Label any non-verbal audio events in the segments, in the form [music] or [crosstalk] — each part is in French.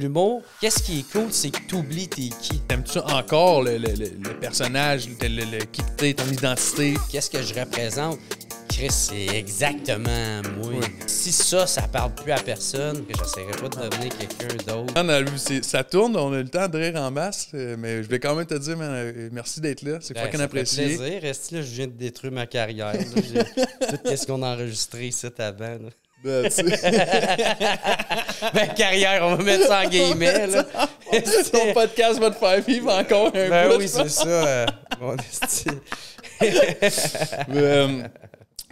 L'humour, qu'est-ce qui est cool, c'est que tu oublies t'es qui. T'aimes-tu encore le, le- le- personnage, le, qui t'es, ton identité? Qu'est-ce que je représente? Chris, c'est exactement moi. Oui. Si ça, ça parle plus à personne, que j'essaierai pas de devenir quelqu'un d'autre. Ça tourne, on a le temps de rire en masse, euh, mais je vais quand même te dire, man, euh, merci d'être là. C'est Ben, fucking ça fait apprécié. plaisir. Reste là, je viens de détruire ma carrière. [laughs] Tout ce qu'on a enregistré ici avant. là. Ben, tu sais, Ma [laughs] carrière, on va mettre ça en guillemets. Là. [laughs] ton podcast va te faire vivre encore un Ben bout, oui, je c'est ça. euh, mon [laughs] euh,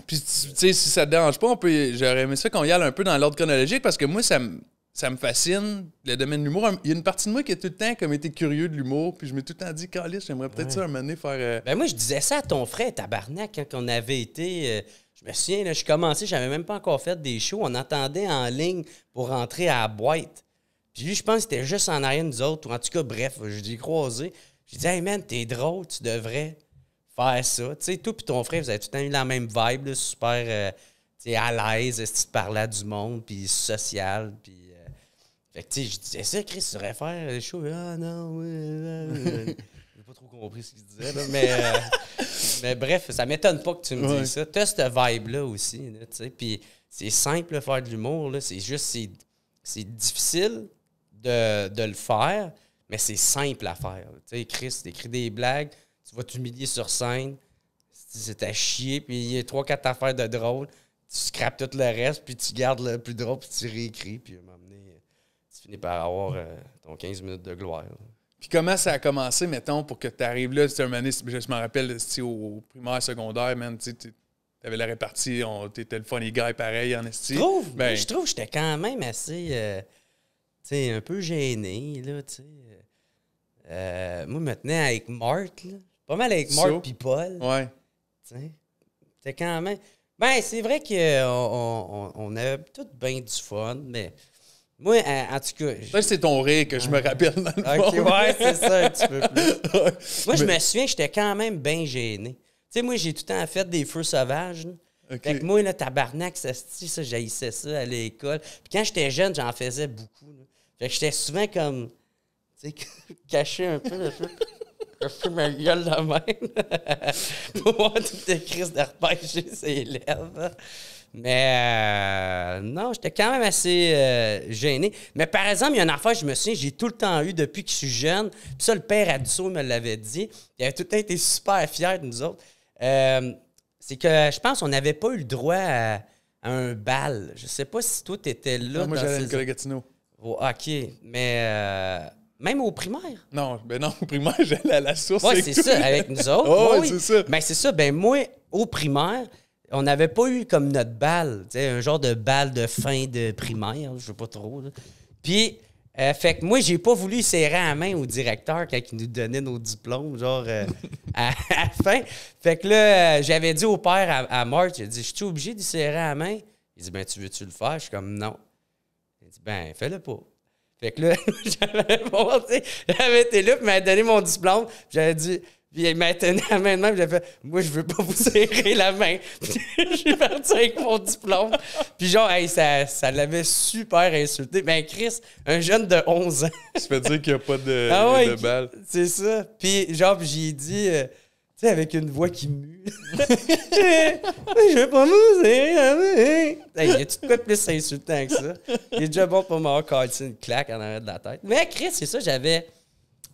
Puis, tu tu sais, si ça te dérange pas, on peut, j'aurais aimé ça qu'on y aille un peu dans l'ordre chronologique parce que moi, ça me, ça me fascine, le domaine de l'humour. Il y a une partie de moi qui a tout le temps comme été curieux de l'humour, puis je m'ai tout le temps dit, Calis, j'aimerais peut-être ça un moment donné faire. euh, Ben moi, je disais ça à ton frère, tabarnak, quand on avait été. euh, je me souviens, là, je commençais, j'avais même pas encore fait des shows. On attendait en ligne pour rentrer à la boîte. Puis lui, je pense que c'était juste en arrière nous autres, ou en tout cas, bref, je l'ai croisé. J'ai dit, hey man, t'es drôle, tu devrais faire ça. Tu sais, toi puis ton frère, vous avez tout le temps eu la même vibe, là, super euh, à l'aise, tu parlais du monde, puis social, puis. Fait que, tu sais, je disais ça, Chris, tu devrais faire des shows. Ah non, oui. [laughs] J'ai pas trop compris ce qu'il disait, là, [laughs] mais, euh, mais bref, ça m'étonne pas que tu me Ouais. dises ça. T'as cette vibe-là aussi, là, tu sais. Puis c'est simple de faire de l'humour, là. C'est juste, c'est, c'est difficile de, de le faire, mais c'est simple à faire. Tu sais, Chris, t'écris des blagues, tu vas t'humilier sur scène, c'est à chier, puis il y a trois, quatre affaires de drôle, tu scrapes tout le reste, puis tu gardes le plus drôle, puis tu réécris, puis à un moment donné, tu finis par avoir euh, ton 15 minutes de gloire. Puis comment ça a commencé, mettons, pour que tu arrives là? C'était un donné, je me rappelle, au, au primaire, secondaire, man, tu avais la répartie, on- t'étais le funny guy pareil en esti. Je trouve, Ben, je trouve que j'étais quand même assez, euh, tu sais, un peu gêné, là, tu sais. Euh, moi, maintenant, avec Marthe, là, pas mal avec? Marthe puis Paul, Ouais. tu sais. C'était quand même... Ben, c'est vrai qu'on on, on avait tout bien du fun, mais moi, en, en tout cas... je- c'est ton rire que je me rappelle dans le ouais, c'est ça, un petit peu [laughs] plus. Moi, je Mais- me souviens, j'étais quand même bien gêné. Tu sais, moi, j'ai tout le temps fait des feux sauvages. là. Fait que moi, là, tabarnak, ça, se- ça j'haïssais ça à l'école. Puis quand j'étais jeune, j'en faisais beaucoup. là. Fait que j'étais souvent comme, tu sais, [laughs] caché un peu, un peu. Je fais ma gueule de même. [laughs] pour voir toutes les crises repêcher ses lèvres. Mais euh, non, j'étais quand même assez euh, gêné. Mais par exemple, il y a une affaire, je me souviens, j'ai tout le temps eu depuis que je suis jeune. Puis ça, le père Adusseau me l'avait dit. Il avait tout le temps été super fier de nous autres. Euh, c'est que je pense qu'on n'avait pas eu le droit à, à un bal. Je sais pas si toi, tu étais là. Non, moi, j'allais à l'école Gatineau. Oh, OK. Mais même au primaire. Non, ben non, au primaire, [laughs] j'allais à la source. Oui, c'est ça, avec nous autres. [laughs] Oh, oui. c'est ça. Ben, c'est ça. Ben, moi, au primaire, on n'avait pas eu comme notre balle, tu sais, un genre de balle de fin de primaire, je sais pas trop. là. Puis, euh, fait que moi, j'ai pas voulu serrer la main au directeur quand il nous donnait nos diplômes, genre euh, [laughs] à, à la fin. Fait que là, euh, j'avais dit au père à, à Marthe, j'ai dit, je suis obligé d'y serrer la main. Il dit, ben, tu veux-tu le faire? Je suis comme, non. Il dit, ben, fais-le pas. Fait que là, [laughs] j'avais bon, j'avais été là, puis m'avait donné mon diplôme. puis J'avais dit, puis il m'a tenu la main de même, j'avais fait, moi, je veux pas [laughs] vous serrer la main. [laughs] je suis parti avec mon diplôme. Puis genre, hey, ça, ça l'avait super insulté. Ben, Chris, un jeune de 11 ans. Ça fait dire qu'il n'y a pas de, Ah ouais, de balle. C'est ça. Puis genre, j'ai dit, euh, sais, avec une voix qui mue. [laughs] je veux pas main. Hey, y a-tu de quoi plus insultant que ça? Il est déjà bon pour m'avoir cassé une claque en arrière de la tête. Mais Chris, c'est ça, j'avais.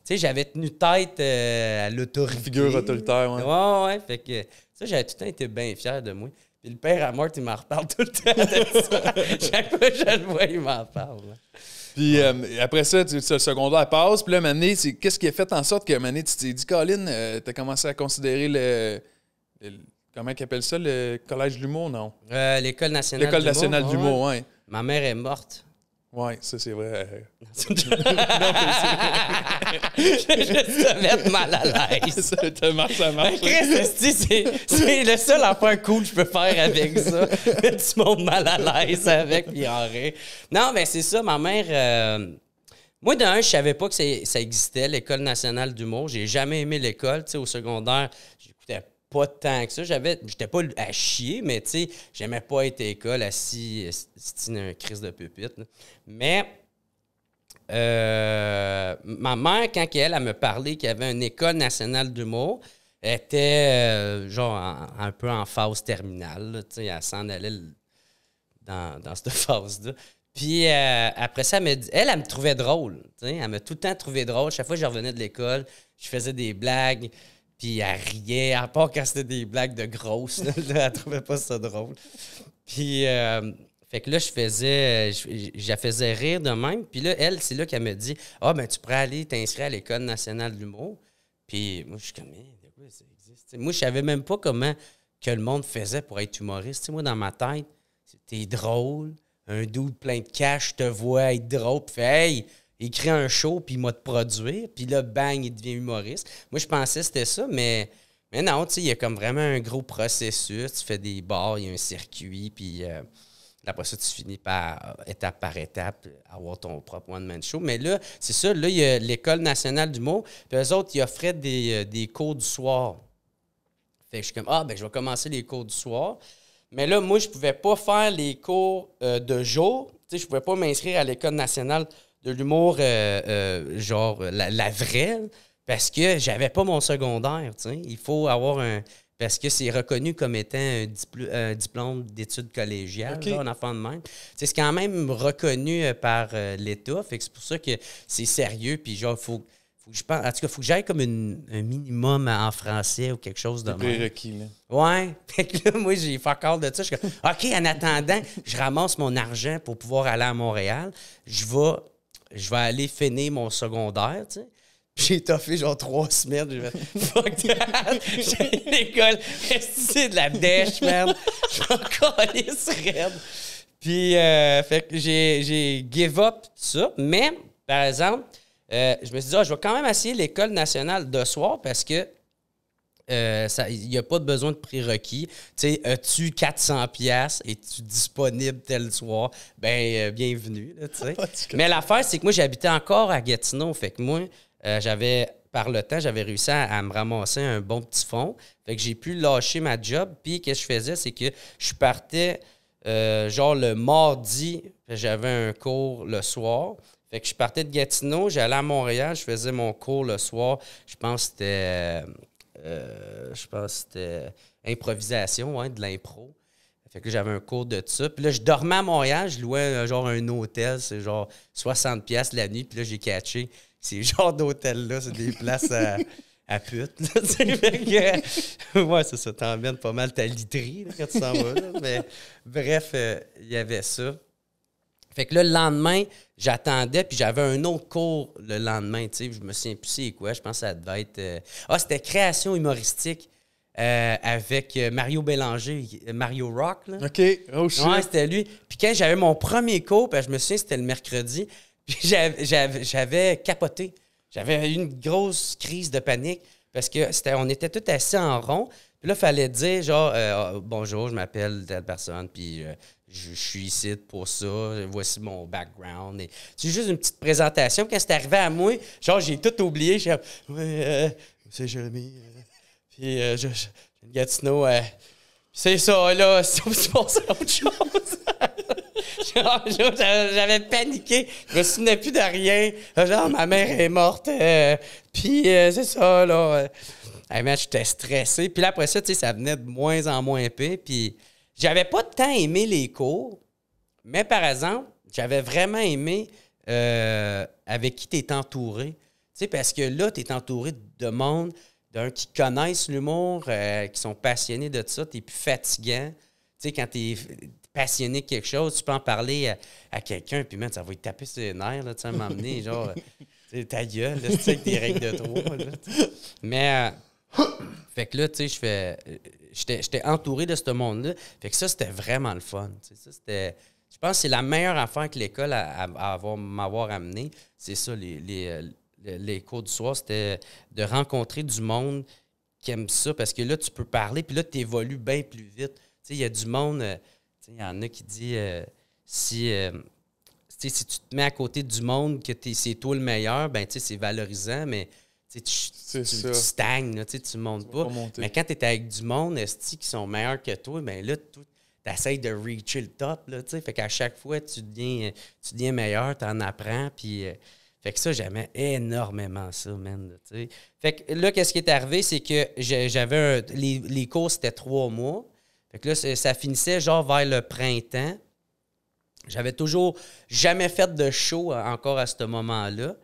Tu sais, j'avais tenu tête euh, à l'autorité. Figure autoritaire, ouais. Ouais, ouais. Fait que ça, j'avais tout le temps été bien fier de moi. Puis le père à mort, il m'en reparle tout le temps de ça. [laughs] Chaque fois que je le vois, il m'en parle. là. Puis euh, après ça, tu, le secondaire passe. Puis là, Mané, qu'est-ce qui a fait en sorte que Mané, tu t'es dit, Colin, euh, t'as commencé à considérer le, le- Comment ils appellent ça, le collège de l'humour, non? Euh, L'école nationale L'école nationale d'humour, ouais. Ma mère est morte. Ouais, ça, c'est vrai. [laughs] [laughs] je vais te mettre mal à l'aise. ça, marche, ça marche. C'est le seul affaire cool que je peux faire avec ça. Du monde mal à l'aise avec, puis en rire. Non, mais c'est ça, ma mère... euh, Moi, d'un, je savais pas que ça existait, l'École nationale d'humour. J'ai jamais aimé l'école. Tu sais, au secondaire, pas tant que ça. J'avais... J'étais pas à chier, mais tu sais, j'aimais pas être à l'école assis, c'était un crise de pupitre. Mais euh, ma mère, quand elle, elle me parlait qu'il y avait une école nationale d'humour, elle était euh, genre en- un peu en phase terminale. tu sais, elle s'en allait dans, dans cette [laughs] phase-là. Puis euh, après ça, elle, me elle, elle me trouvait drôle. Elle m'a tout le temps trouvé drôle. Chaque fois que je revenais de l'école, je faisais des blagues. Puis elle riait, à part quand c'était des blagues de grosses. [laughs] elle trouvait pas ça drôle. Puis, euh, fait que là, je faisais, je, la faisais rire de même. Puis là, elle, c'est là qu'elle me dit Ah, ben, tu pourrais aller t'inscrire à l'École nationale de l'humour. Puis moi, je suis comme, quoi ça existe? Moi, je savais même pas comment que le monde faisait pour être humoriste. Moi, dans ma tête, t'es drôle, un doute plein de cash, je te vois être drôle, puis hey, écris un show, puis il m'a te produire. Puis là, bang, il devient humoriste. Moi, je pensais que c'était ça, mais, mais non, tu sais, il y a comme vraiment un gros processus. Tu fais des bars, il y a un circuit, puis euh, après ça, tu finis par, étape par étape, avoir ton propre one-man show. Mais là, c'est ça, là, il y a l'École nationale du mot, puis eux autres, ils offraient des, euh, des cours du soir. Fait que je suis comme, ah, ben, je vais commencer les cours du soir. Mais là, moi, je pouvais pas faire les cours euh, de jour. Tu sais, je pouvais pas m'inscrire à l'École nationale de l'humour, euh, euh, genre la, la vraie, parce que j'avais pas mon secondaire. Il faut avoir un. Parce que c'est reconnu comme étant un, dipl- un diplôme d'études collégiales, OK. là, un enfant de même. C'est quand même reconnu euh, par l'État. Fait que c'est pour ça que c'est sérieux. Puis genre, faut, faut que je pense. En tout cas, faut que j'aille comme une- un minimum en français ou quelque chose de même. Prérequis, là. Ouais. [laughs] Fait que là, moi, j'ai fait encore de ça. Je suis comme, OK, en attendant, je ramasse mon argent pour pouvoir aller à Montréal. Je vais, je vais aller finir mon secondaire, tu sais. J'ai toffé genre trois semaines. J'ai fait [laughs] fuck that. J'ai l'école. C'est de la dèche, man. Je suis encore raide. Puis, euh, fait que j'ai, give up tout ça. Mais, par exemple, euh, je me suis dit, ah, je vais quand même essayer l'école nationale de soir parce que euh, il n'y a pas de besoin de prérequis. Tu sais, as-tu 400 pièces et tu disponible tel soir? Ben, euh, bienvenue, là. [laughs] Mais l'affaire, c'est que moi, j'habitais encore à Gatineau. Fait que moi, euh, j'avais, par le temps, j'avais réussi à, à me ramasser un bon petit fond. Fait que j'ai pu lâcher ma job. Puis, qu'est-ce que je faisais? C'est que je partais, genre, le mardi, j'avais un cours le soir. Fait que je partais de Gatineau, j'allais à Montréal, je faisais mon cours le soir. Je pense que c'était. Euh, je pense que c'était improvisation, ouais, de l'impro. Fait que j'avais un cours de ça. Puis là, je dormais à Montréal, je louais euh, genre un hôtel, c'est genre 60$ piastres la nuit. Puis là, j'ai catché ces [laughs] genres d'hôtels-là, c'est des places à, à pute. là, [laughs] que, ouais, c'est ça, t'emmènes pas mal ta literie là, quand tu s'en vas. Mais bref, euh, il y avait ça. Fait que là, le lendemain, j'attendais, puis j'avais un autre cours le lendemain, tu sais, je me souviens plus c'est quoi, je pense que ça devait être... euh, Ah, c'était création humoristique euh, avec euh, Mario Bélanger, Mario Rock, là. OK. Oh, shit. Ouais, c'était lui. Puis quand j'avais mon premier cours, puis je me souviens, c'était le mercredi, [laughs] puis j'avais- capoté. J'avais eu une grosse crise de panique parce que c'était, on était tous assis en rond. Puis là, il fallait dire, genre, euh, Ah, bonjour, je m'appelle telle personne, puis euh, je, suis ici pour ça, voici mon background. C'est juste une petite présentation. Quand c'est arrivé à moi, genre, j'ai tout oublié. J'ai ouais, euh, c'est Jérémy. euh, puis euh, je, je, Gatineau, euh, c'est ça, là, à autre chose. J'avais paniqué. Je me souvenais plus de rien. Genre, ma mère est morte. euh, puis euh, c'est ça, là. euh. J'étais stressé. Puis après ça, tu sais, ça venait de moins en moins épais. Puis j'avais pas tant aimé les cours. Mais par exemple, j'avais vraiment aimé euh, avec qui tu es entouré. Tu sais, parce que là, tu es entouré de monde, d'un qui connaissent l'humour, euh, qui sont passionnés de ça. Tu es plus fatigant. Tu sais, quand tu es passionné de quelque chose, tu peux en parler à, à quelqu'un, puis man, ça va lui taper sur les nerfs, là, tu sais, m'emmener, genre, [laughs] ta gueule, là, tu sais, avec tes règles de trois. là. Mais, euh, fait que là, tu sais, je fais. J'étais entouré de ce monde-là. Fait que ça, c'était vraiment le fun. Ça, c'était. Je pense que c'est la meilleure affaire que l'école a avoir- m'avoir amené. C'est ça, les, les, euh, les- cours du soir, c'était de rencontrer du monde qui aime ça parce que là, tu peux parler, puis là, tu évolues bien plus vite. Il y a du monde, euh, il y en a qui dit euh, si, si tu te mets à côté du monde, que t'es- c'est toi le meilleur, ben, c'est valorisant, mais tu tu, stagnes, là, tu tu montes pas. Mais quand tu es avec du monde qui sont meilleurs que toi, ben là, tu essaies de reacher le top. Là, fait qu'à chaque fois, tu deviens, tu deviens meilleur, tu en apprends. Puis, euh, Fait que ça, j'aimais énormément ça, man. là. Fait que là, qu'est-ce qui est arrivé, c'est que j'avais un- les, les cours, c'était trois mois. Fait que là, ça finissait genre vers le printemps. J'avais toujours jamais fait de show euh, encore à ce moment-là.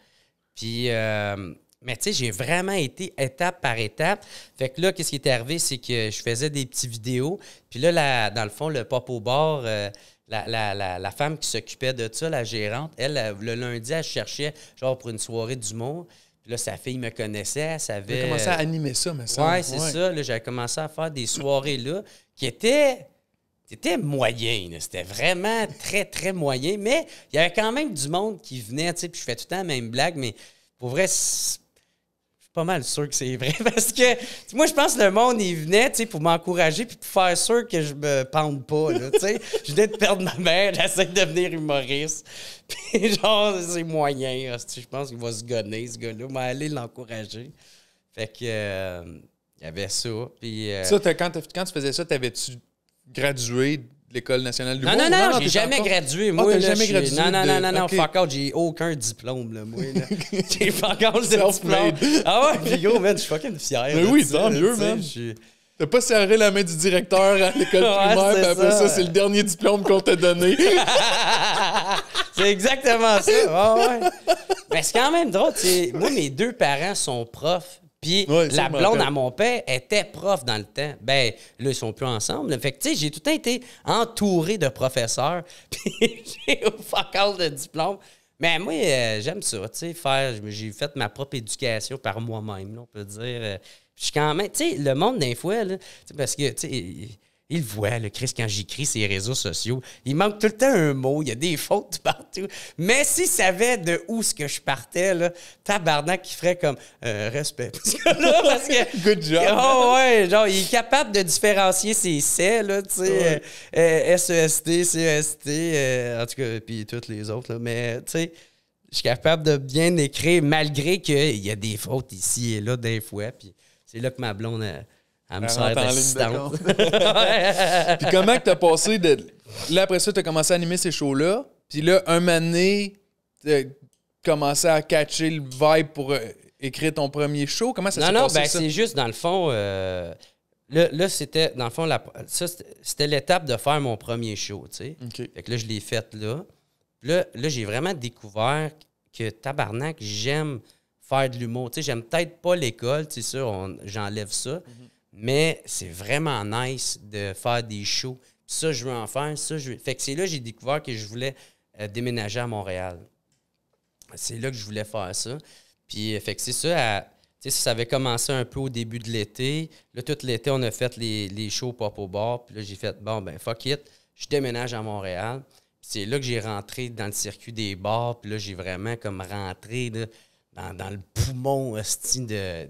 Puis, euh, mais tu sais, j'ai vraiment été étape par étape. Fait que là, qu'est-ce qui est arrivé, c'est que je faisais des petites vidéos. Puis là, la- dans le fond, le pop au bar, euh, la, la- la- la femme qui s'occupait de ça, la gérante, elle, euh, le lundi, elle cherchait, genre, pour une soirée d'humour. Puis là, sa fille me connaissait, elle savait. J'ai commencé à animer ça, mais ça. Ouais, c'est ça. Là, j'avais commencé à faire des soirées là qui étaient. C'était moyen, c'était vraiment très, très moyen, mais il y avait quand même du monde qui venait, tu sais, puis je fais tout le temps la même blague, mais pour vrai, pas mal sûr que c'est vrai, [laughs] parce que moi, je pense que le monde, il venait, pour m'encourager, puis pour faire sûr que je me pende pas, là. Je venais de perdre ma mère, [laughs] j'essaie de devenir humoriste, [laughs] puis genre, c'est moyen, je pense qu'il va se gonner, ce gars-là, mais aller l'encourager. Fait que, euh, il y avait ça, puis... euh, quand, quand tu faisais ça, t'avais-tu gradué l'École nationale du Non, non, non, j'ai t'es jamais encore- gradué. Ah, Moi, là, jamais gradué Non, non, non, non, non, ok. fuck out, j'ai aucun diplôme, là, moi. Là. [laughs] j'ai pas encore le diplôme. Ah ouais, [laughs] man, je suis fucking fier. Mais oui, tant mieux, man. T'as pas serré la main du directeur à l'école [laughs] Ouais, primaire, puis après ça, ça. c'est le dernier diplôme qu'on t'a donné. c'est exactement ça. Ouais, ouais. Mais c'est quand même drôle. tu sais. Moi, mes deux parents sont profs. Puis Ouais, la blonde à mon père était prof dans le temps. Ben, là, ils sont plus ensemble. Fait que, tu sais, j'ai tout le temps été entouré de professeurs. [laughs] Puis j'ai au fuck all de diplôme. Mais moi, euh, j'aime ça, tu sais, faire. J'ai fait ma propre éducation par moi-même, on peut dire. Euh, Je suis quand même. Tu sais, le monde, des fois, là, parce que, tu sais, il- voit, le Chris, quand j'écris sur les réseaux sociaux. Il manque tout le temps un mot, il y a des fautes [laughs] partout. Mais s'il savait de où ce que je partais, là, tabarnak, qui ferait comme euh, respect. [laughs] Parce que là, parce que. [laughs] Good job. Oh, ouais, genre, il est capable de différencier ses C, là, tu sais, euh, euh, SEST, CEST, euh, en tout cas, puis toutes les autres, là. Mais, tu sais, je suis capable de bien écrire, malgré qu'il y a des fautes ici et là, des fois. Puis c'est là que ma blonde, elle, elle me sert d'assistante. [laughs] [laughs] Puis comment que t'as passé de. Là, après ça, t'as commencé à animer ces shows-là. Puis là, un donné, t'as commencé à catcher le vibe pour euh, écrire ton premier show? Comment ça Non, s'est non, passé, ben c'est juste, dans le fond, euh, là, là, c'était, dans le fond, la- ça, c'était- l'étape de faire mon premier show, tu sais. Fait que là, je l'ai fait là. Là, là j'ai vraiment découvert que tabarnak, j'aime faire de l'humour. Tu sais, j'aime peut-être pas l'école, c'est sûr, on- j'enlève ça. Mais c'est vraiment nice de faire des shows. Ça, je veux en faire. Fait que c'est là que j'ai découvert que je voulais euh, déménager à Montréal. C'est là que je voulais faire ça. Puis, euh, fait que c'est ça. ça avait commencé un peu au début de l'été. Là, tout l'été, on a fait les, shows pop au bar. Puis là, j'ai fait, bon, ben, fuck it, je déménage à Montréal. C'est là que j'ai rentré dans le circuit des bars. Puis là, j'ai vraiment comme rentré dans, le poumon hostie, de,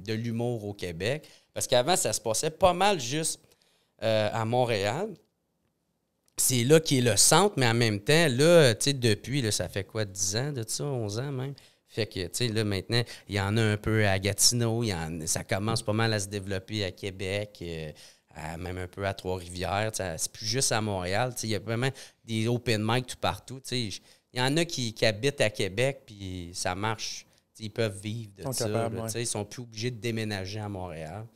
de l'humour au Québec. Parce qu'avant, ça se passait pas mal juste euh, à Montréal. C'est là qui est le centre, mais en même temps, là, tu sais, depuis, là, ça fait quoi, 10 ans de ça, 11 ans même? Fait que, tu sais, là, maintenant, il y en a un peu à Gatineau, y en- ça commence pas mal à se développer à Québec, euh, même un peu à Trois-Rivières. C'est plus juste à Montréal. Il y a vraiment des open mic tout partout. sais. Il y en a qui, qui habitent à Québec, puis ça marche. Ils peuvent vivre de Sont ça. capables, là, ouais. Ils sont plus obligés de déménager à Montréal.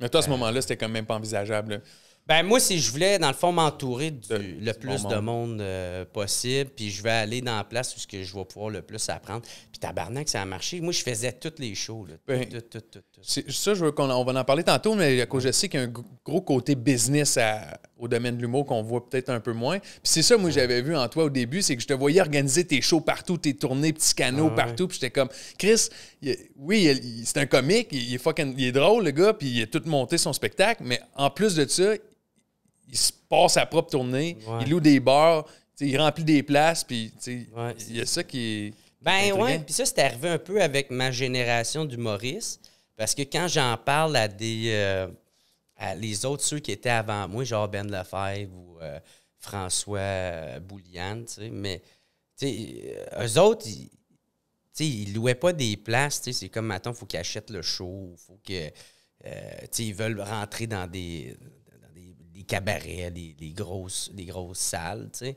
Mais toi, à ce moment-là, c'était quand même pas envisageable. là. Ben moi, si je voulais, dans le fond, m'entourer du- De- le du plus bon de monde. euh, possible, puis je vais aller dans la place où ce que je vais pouvoir le plus apprendre. Puis tabarnak, ça a marché. Moi, je faisais toutes les shows. Là. Tout, Ben, tout, tout, tout, Ça, je veux qu'on on va en parler tantôt, mais je sais qu'il y a un gr- gros côté business à- au domaine de l'humour qu'on voit peut-être un peu moins. Puis c'est ça, moi, j'avais vu en toi au début, c'est que je te voyais organiser tes shows partout, tes tournées, petits canaux Ah ouais. partout. Puis j'étais comme, Chris, il- oui, c'est un comique, il, il est fucking- il est drôle, le gars, puis il a tout monté son spectacle, mais en plus de ça, il se passe sa propre tournée, Ouais. il loue des bars, il remplit des places, puis Ouais. il y a ça qui est. Ben ouais, puis ça, c'est arrivé un peu avec ma génération d'humoristes. Parce que quand j'en parle à des. euh, à les autres, ceux qui étaient avant moi, genre Ben Lefebvre ou euh, François euh, Bouliane, tu sais, mais, tu sais, eux autres, ils, ils louaient pas des places, tu sais, c'est comme, maintenant, il faut qu'ils achètent le show, faut que. tu sais, ils veulent rentrer dans des, dans des, des cabarets, des, des grosses, des grosses salles, tu sais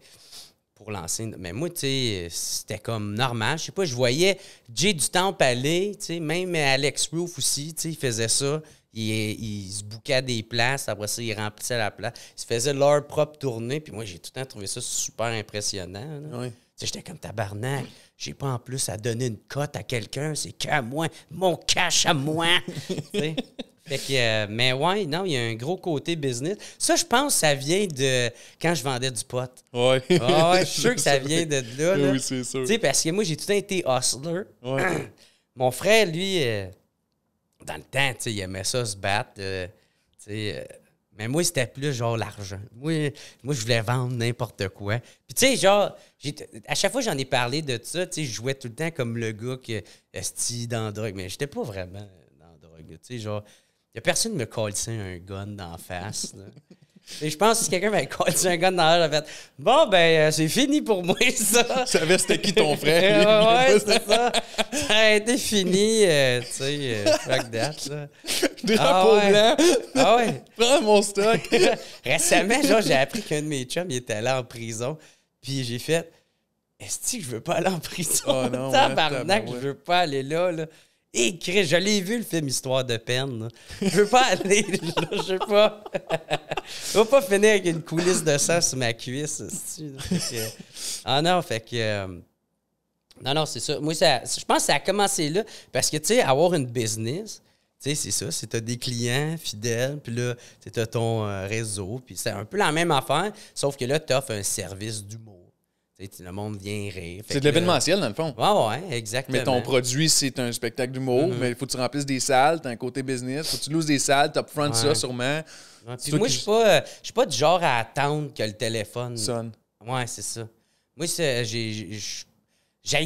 pour lancer. Mais moi, tu sais, c'était comme normal. Je sais pas, je voyais Jay du Temple aller, tu sais, même Alex Roof aussi, tu sais, il faisait ça. Il, il se bouquait des places, après ça, il remplissait la place. Il se faisait leur propre tournée, puis moi, j'ai tout le temps trouvé ça super impressionnant. là. Oui. Tu sais, j'étais comme tabarnak. J'ai pas en plus à donner une cote à quelqu'un, c'est qu'à moi, mon cash à moi. [laughs] Fait que, euh, mais ouais, non, il y a un gros côté business. Ça, je pense, ça vient de quand je vendais du pot. Ouais. Ah ouais, je suis sûr que ça vient de là. [laughs] là. Oui, c'est sûr. Tu sais, parce que moi, j'ai tout le temps été hustler. Ouais. [clears throat] Mon frère, lui, euh, dans le temps, tu sais, il aimait ça se battre. euh, tu sais, mais moi, c'était plus genre l'argent. Moi, moi, je voulais vendre n'importe quoi. Puis, tu sais, genre, à chaque fois que j'en ai parlé de ça, tu sais, je jouais tout le temps comme le gars qui esti dans la drogue. Mais j'étais pas vraiment dans la drogue. Tu sais, genre, il y a personne qui me collait un gun la face. là. Et je pense que si quelqu'un m'avait collé un gun dans la face, j'aurais fait Bon, ben, euh, c'est fini pour moi, ça. Tu savais c'était qui ton [laughs] Ouais, frère? ouais, c'est ça. Ça a été fini, euh, tu sais, euh, fuck that, là. Drapeau Ah ouais. blanc. Ah ouais. Prends mon stock. [laughs] Récemment, genre, j'ai appris qu'un de mes chums, il était allé en prison. Puis j'ai fait, est-ce que je veux pas aller en prison? Oh non, [laughs] Tabarnak, ouais, je veux pas aller là, là. Et Chris, je l'ai vu le film Histoire de peine. là. Je veux pas [laughs] aller là, je veux pas. je veux pas finir avec une coulisse de sang sur ma cuisse. Ah non, fait que. euh, Non, non, c'est ça. Moi, ça, je pense que ça a commencé là. Parce que, tu sais, avoir une business, tu sais, c'est ça. C'est t'as des clients fidèles, puis là, tu as ton euh, réseau, puis c'est un peu la même affaire, sauf que là, tu offres un service d'humour. Tu le monde vient rire. C'est de l'événementiel, dans le fond. Ouais, ouais, exactement. Mais ton produit, c'est un spectacle d'humour, Mm-hmm. mais il faut que tu remplisses des salles, t'as un côté business, faut que tu loues des salles, top front ça sûrement. Ouais, puis moi, qui- je suis pas, euh, pas du genre à attendre que le téléphone. Sonne. Ouais, c'est ça. Moi, j'ai-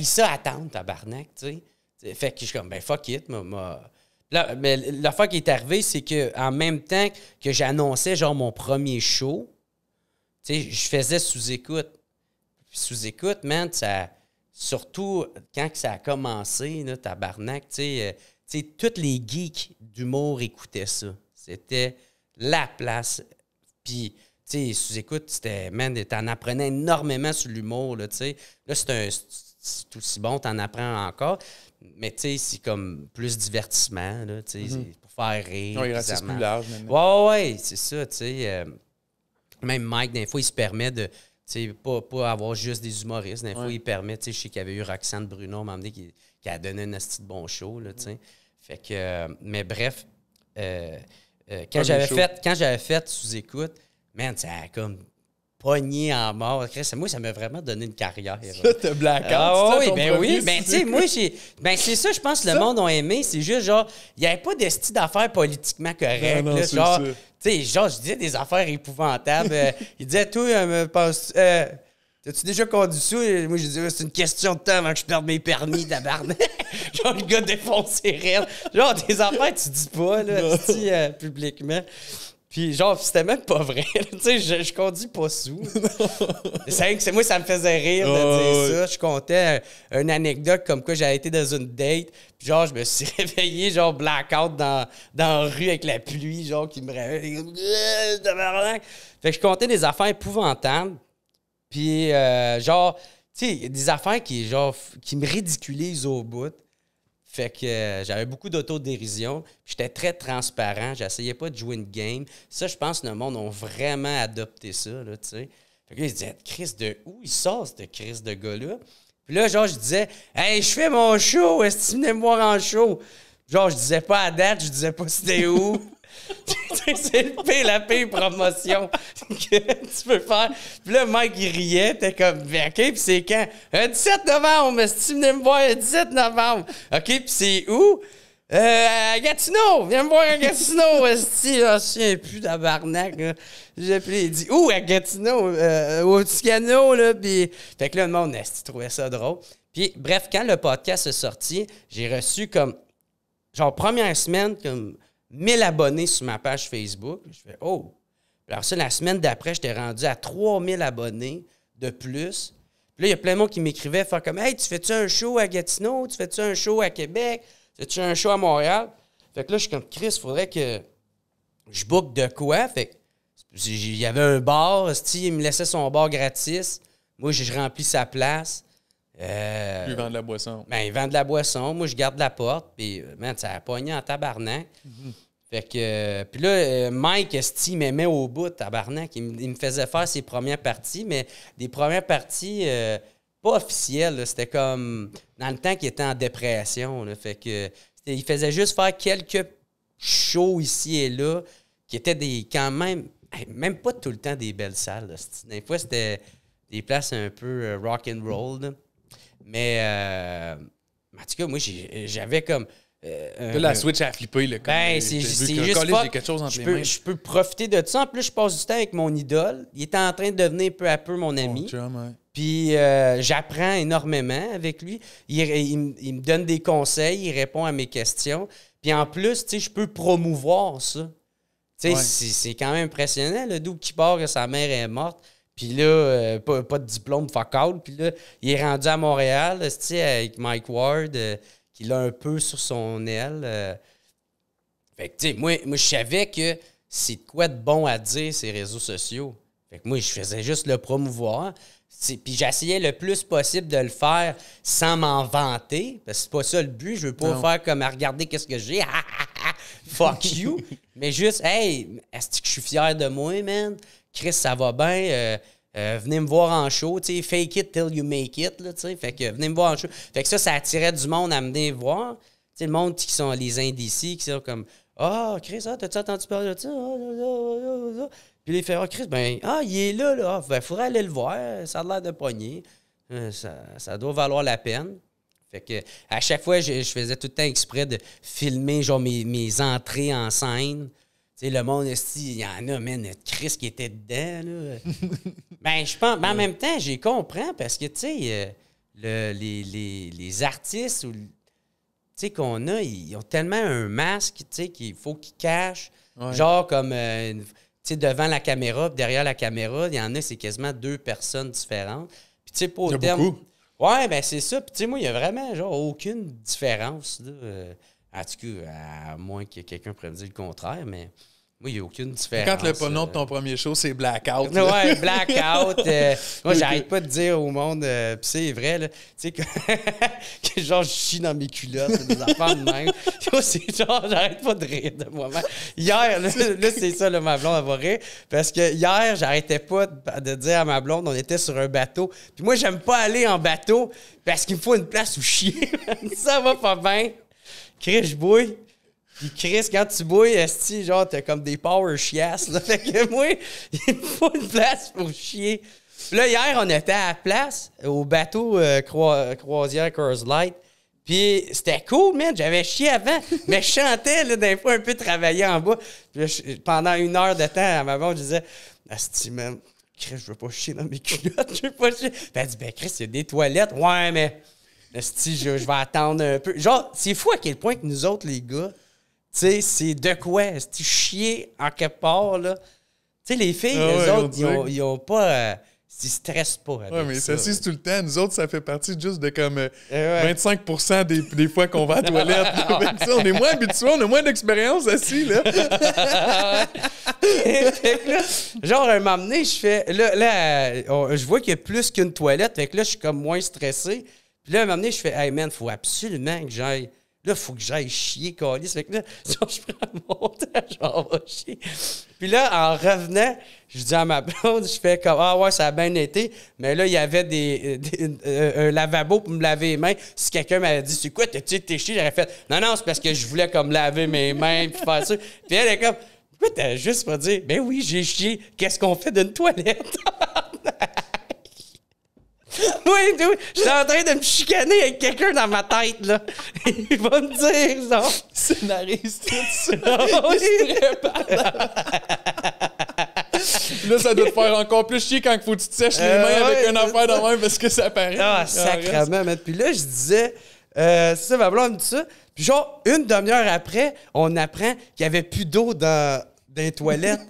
ça attendre, tabarnak, tu sais. Fait que je suis comme, ben fuck it, m'a- Là, mais l'affaire qui est arrivée, c'est que en même temps que j'annonçais genre mon premier show, tu sais, je faisais sous-écoute. Puis Sous-écoute, man, ça... Surtout quand ça a commencé, là, tabarnak, tu sais, euh, tu sais, tous les geeks d'humour écoutaient ça. C'était la place. Puis, tu sais, sous-écoute, c'était, man, t'en apprenais énormément sur l'humour, là, tu sais. Là, c'est un... C'est aussi bon, t'en apprends encore. Mais, tu sais, c'est comme plus divertissement, là, tu sais, c'est pour faire rire. Ratisse ça plus large. Ouais, ouais, c'est ça, tu sais. euh, même Mike, des fois, il se permet de. Tu sais, pas, pas avoir juste des humoristes. Des fois, Ouais. il permet. Tu sais, je sais qu'il y avait eu Roxane Bruno, à un moment donné, qui, qui a donné un asti de bon show, là, tu sais. Fait que. euh, mais bref, euh, euh, quand j'avais fait, quand j'avais fait sous-écoute, man, ça a comme pogné en mort. Moi, ça m'a vraiment donné une carrière. [laughs] Là, t'as blackout. Ah ça, oui, ben oui. Ben, tu sais, moi, j'ai. Ben, c'est ça, je pense que le monde a aimé. C'est juste, genre, il n'y avait pas de style d'affaires politiquement correct. Non, non, là, genre, ça. Sais, genre, je disais des affaires épouvantables. Euh, [laughs] il disait, toi, euh, me pense. euh, T'as-tu déjà conduit ça? Moi, je disais, c'est une question de temps avant que je perde mes permis, tabarnak. [laughs] genre, le gars défoncé rire. Genre, des affaires, tu dis pas, là, esti, euh, publiquement. Puis, genre, c'était même pas vrai. [laughs] tu sais, je, je conduis pas sous. [laughs] c'est vrai que c'est moi, ça me faisait rire de Oh, dire ça. Je comptais un- une anecdote comme quoi j'avais été dans une date. Puis, genre, je me suis [laughs] réveillé, genre, blackout dans, dans la rue avec la pluie, genre, qui me réveille. Fait que je comptais des affaires épouvantables. Puis, euh, genre, tu sais, des affaires qui, genre, qui me ridiculisent au bout. Fait que euh, j'avais beaucoup d'autodérision. J'étais très transparent. J'essayais pas de jouer une game. Ça, je pense que le monde a vraiment adopté ça, là. Fait que là, ils disaient, Chris, de où il sort, ce Chris de gars-là? Puis là, genre, je disais, hey, je fais mon show, est-ce que tu venais me voir en show? Genre, je disais pas à date, je disais pas c'était où. [laughs] c'est le pire, la pire promotion tu peux faire. Puis là, Mike, il riait. T'es comme, OK, puis c'est quand? Un 17 novembre. Que tu venais me voir le 17 novembre? OK, puis c'est où? Euh, Gatineau, viens me voir à Gatineau, [laughs] esti, là, je me souviens plus tabarnak, là. J'ai appelé, il dit, où à Gatineau, euh, au Ticano, là, puis... Fait que là, le monde, esti, trouvait ça drôle. Puis, bref, quand le podcast est sorti, j'ai reçu comme, genre, première semaine, comme 1000 abonnés sur ma page Facebook. Je fais, oh! Alors ça, la semaine d'après, j'étais rendu à 3000 abonnés de plus. Puis là, il y a plein de monde qui m'écrivait, faire comme, hey, tu fais-tu un show à Gatineau? Tu fais-tu un show à Québec? Tu fais-tu un show à Montréal? Fait que là, je suis comme, Chris, faudrait que je book de quoi? Fait que il y avait un bar, il me laissait son bar gratis. Moi, je, remplis sa place. Euh, Lui vend de la boisson. ben, il vend de la boisson. Moi, je garde la porte. Puis, man, ça a pogné en tabarnak. Fait que. euh, puis là, euh, Mike, esti, m'aimait au bout, tabarnak. Il, il me faisait faire ses premières parties, mais des premières parties euh, pas officielles. C'était comme dans le temps qu'il était en dépression. Fait que. Il faisait juste faire quelques shows ici et là, qui étaient des. quand même. Même pas tout le temps des belles salles. Des fois, c'était des places un peu euh, rock and roll. Mais. en tout cas, moi, j'avais comme. Euh, la Switch a flippé. Là, comme, ben, euh, c'est juste j'ai quelque chose entre je les peux, mains. je peux profiter de ça. En plus, je passe du temps avec mon idole. Il est en train de devenir peu à peu mon ami. Mon chum, ouais. Puis euh, j'apprends énormément avec lui. Il, il me- il me donne des conseils, il répond à mes questions. Puis en plus, je peux promouvoir ça. Ouais. c'est quand même impressionnant, le doux qui part que sa mère est morte. Puis là, euh, pas, pas de diplôme, fuck all. Puis là, il est rendu à Montréal, avec Mike Ward, euh, qui l'a un peu sur son aile. euh. Fait que, tu sais, moi, moi je savais que c'est de quoi de bon à dire, ces réseaux sociaux. Fait que moi, je faisais juste le promouvoir. Puis j'essayais le plus possible de le faire sans m'en vanter, parce que c'est pas ça le but. Je veux pas Non. faire comme à regarder qu'est-ce que j'ai. Fuck [laughs] you. Mais juste, hey, est-ce que je suis fier de moi, man? Chris, ça va bien. euh, euh, venez me voir en show, tu sais, fake it till you make it, là, tu sais. Fait que venez me voir en show. Fait que ça, ça attirait du monde à venir voir. Tu sais, le monde qui sont les indécis, qui sont comme, ah, Chris, ah, t'as-tu entendu parler de ça? Ah, ah. Puis les fait, ah, Chris, ben, ah, il est là, là. Ah, ben, faudrait aller le voir. Ça a l'air de pogner. Euh, ça, ça doit valoir la peine. Fait que à chaque fois, je, je faisais tout le temps exprès de filmer genre mes, mes entrées en scène. Sais, le monde, il y en a, man, Chris qui était dedans, là. [laughs] ben, je pense, mais en même temps, j'y comprends parce que, tu sais, euh, le- les, les- les artistes ou, qu'on a, ils ont tellement un masque, tu sais, qu'il faut qu'ils cachent. Ouais. Genre comme, euh, tu sais, devant la caméra, puis derrière la caméra, il y en a, c'est quasiment deux personnes différentes. Puis, tu sais, pas au terme. beaucoup. Ouais, ben c'est ça. Puis, tu sais, moi, il y a vraiment, genre, aucune différence, là. Euh, En tout cas, à moins que quelqu'un dire le contraire, mais moi, il n'y a aucune différence. Quand le nom de euh, ton premier show, c'est Blackout. là. Ouais, blackout. euh, [laughs] moi, j'arrête pas de dire au monde, euh, pis c'est vrai, là, tu sais, que, [laughs] que genre, je chie dans mes culottes, des affaires de même. [laughs] C'est genre, j'arrête pas de rire de moi-même. Hier, là, là, c'est ça, là, ma blonde, elle va rire, parce que hier, j'arrêtais pas de, de dire à ma blonde, on était sur un bateau, puis moi, j'aime pas aller en bateau, parce qu'il me faut une place où chier. ça va pas bien. Chris, je bouille. Puis Chris, quand tu bouilles, esti, genre, t'as comme des power chiasses. Là. [laughs] Fait que moi, il me faut une place pour chier. Puis là, hier, on était à la place, au bateau euh, croi- croisière Coors Light. Puis c'était cool, man. J'avais chié avant, mais je chantais, là, des fois, un peu travaillé en bas. Puis pendant une heure de temps, à ma blonde, je disais, Asti, man, Chris, je veux pas chier dans mes culottes, je veux pas chier. Puis elle dit, ben, Chris, il y a des toilettes. Ouais, mais, Asti, je, je vais attendre un peu. Genre, c'est fou à quel point que nous autres, les gars, tu sais, c'est de quoi? Est-ce chier en quelque part, là? Tu sais, les filles, Ah ouais, autres, ils ont, ils ont pas. euh, ils stressent pas. Avec Ouais, mais ça. c'est tout le temps. Nous autres, ça fait partie juste de comme euh, Eh ouais. 25 des, des fois qu'on va à la toilette. [laughs] On est moins habitués, on a moins d'expérience assis, là. [laughs] Fait que là, genre, un moment donné, je fais. Là, là je vois qu'il y a plus qu'une toilette. Fait que là, je suis comme moins stressé. Puis là, un moment donné, je fais, hey man, faut absolument que j'aille. Là, faut que j'aille chier, calice. Fait que là, [laughs] je prends mon temps, genre, va chier. Puis là, en revenant, je dis à ma blonde, je fais comme, ah ouais, ça a bien été. Mais là, il y avait des, des- euh, un lavabo pour me laver les mains. Si quelqu'un m'avait dit, c'est quoi, t'as-tu été chier? J'aurais fait, non, non, c'est parce que je voulais comme laver mes mains puis faire ça. Puis elle est comme, pourquoi t'as juste pas dit, ben oui, j'ai chié, qu'est-ce qu'on fait d'une toilette? [laughs] [laughs] Oui, oui, j'étais en train de me chicaner avec quelqu'un dans ma tête, là. [laughs] Il va me dire, genre. Scénarise tout ça. [laughs] Là, ça doit te faire encore plus chier quand il faut que tu te sèches les Euh, mains avec une affaire de même parce que ça paraît. Ah, reste. sacrement, man. Puis là, je disais, euh, c'est ça, ma blonde me dit ça. Puis genre, une demi-heure après, on apprend qu'il n'y avait plus d'eau dans, dans les toilettes.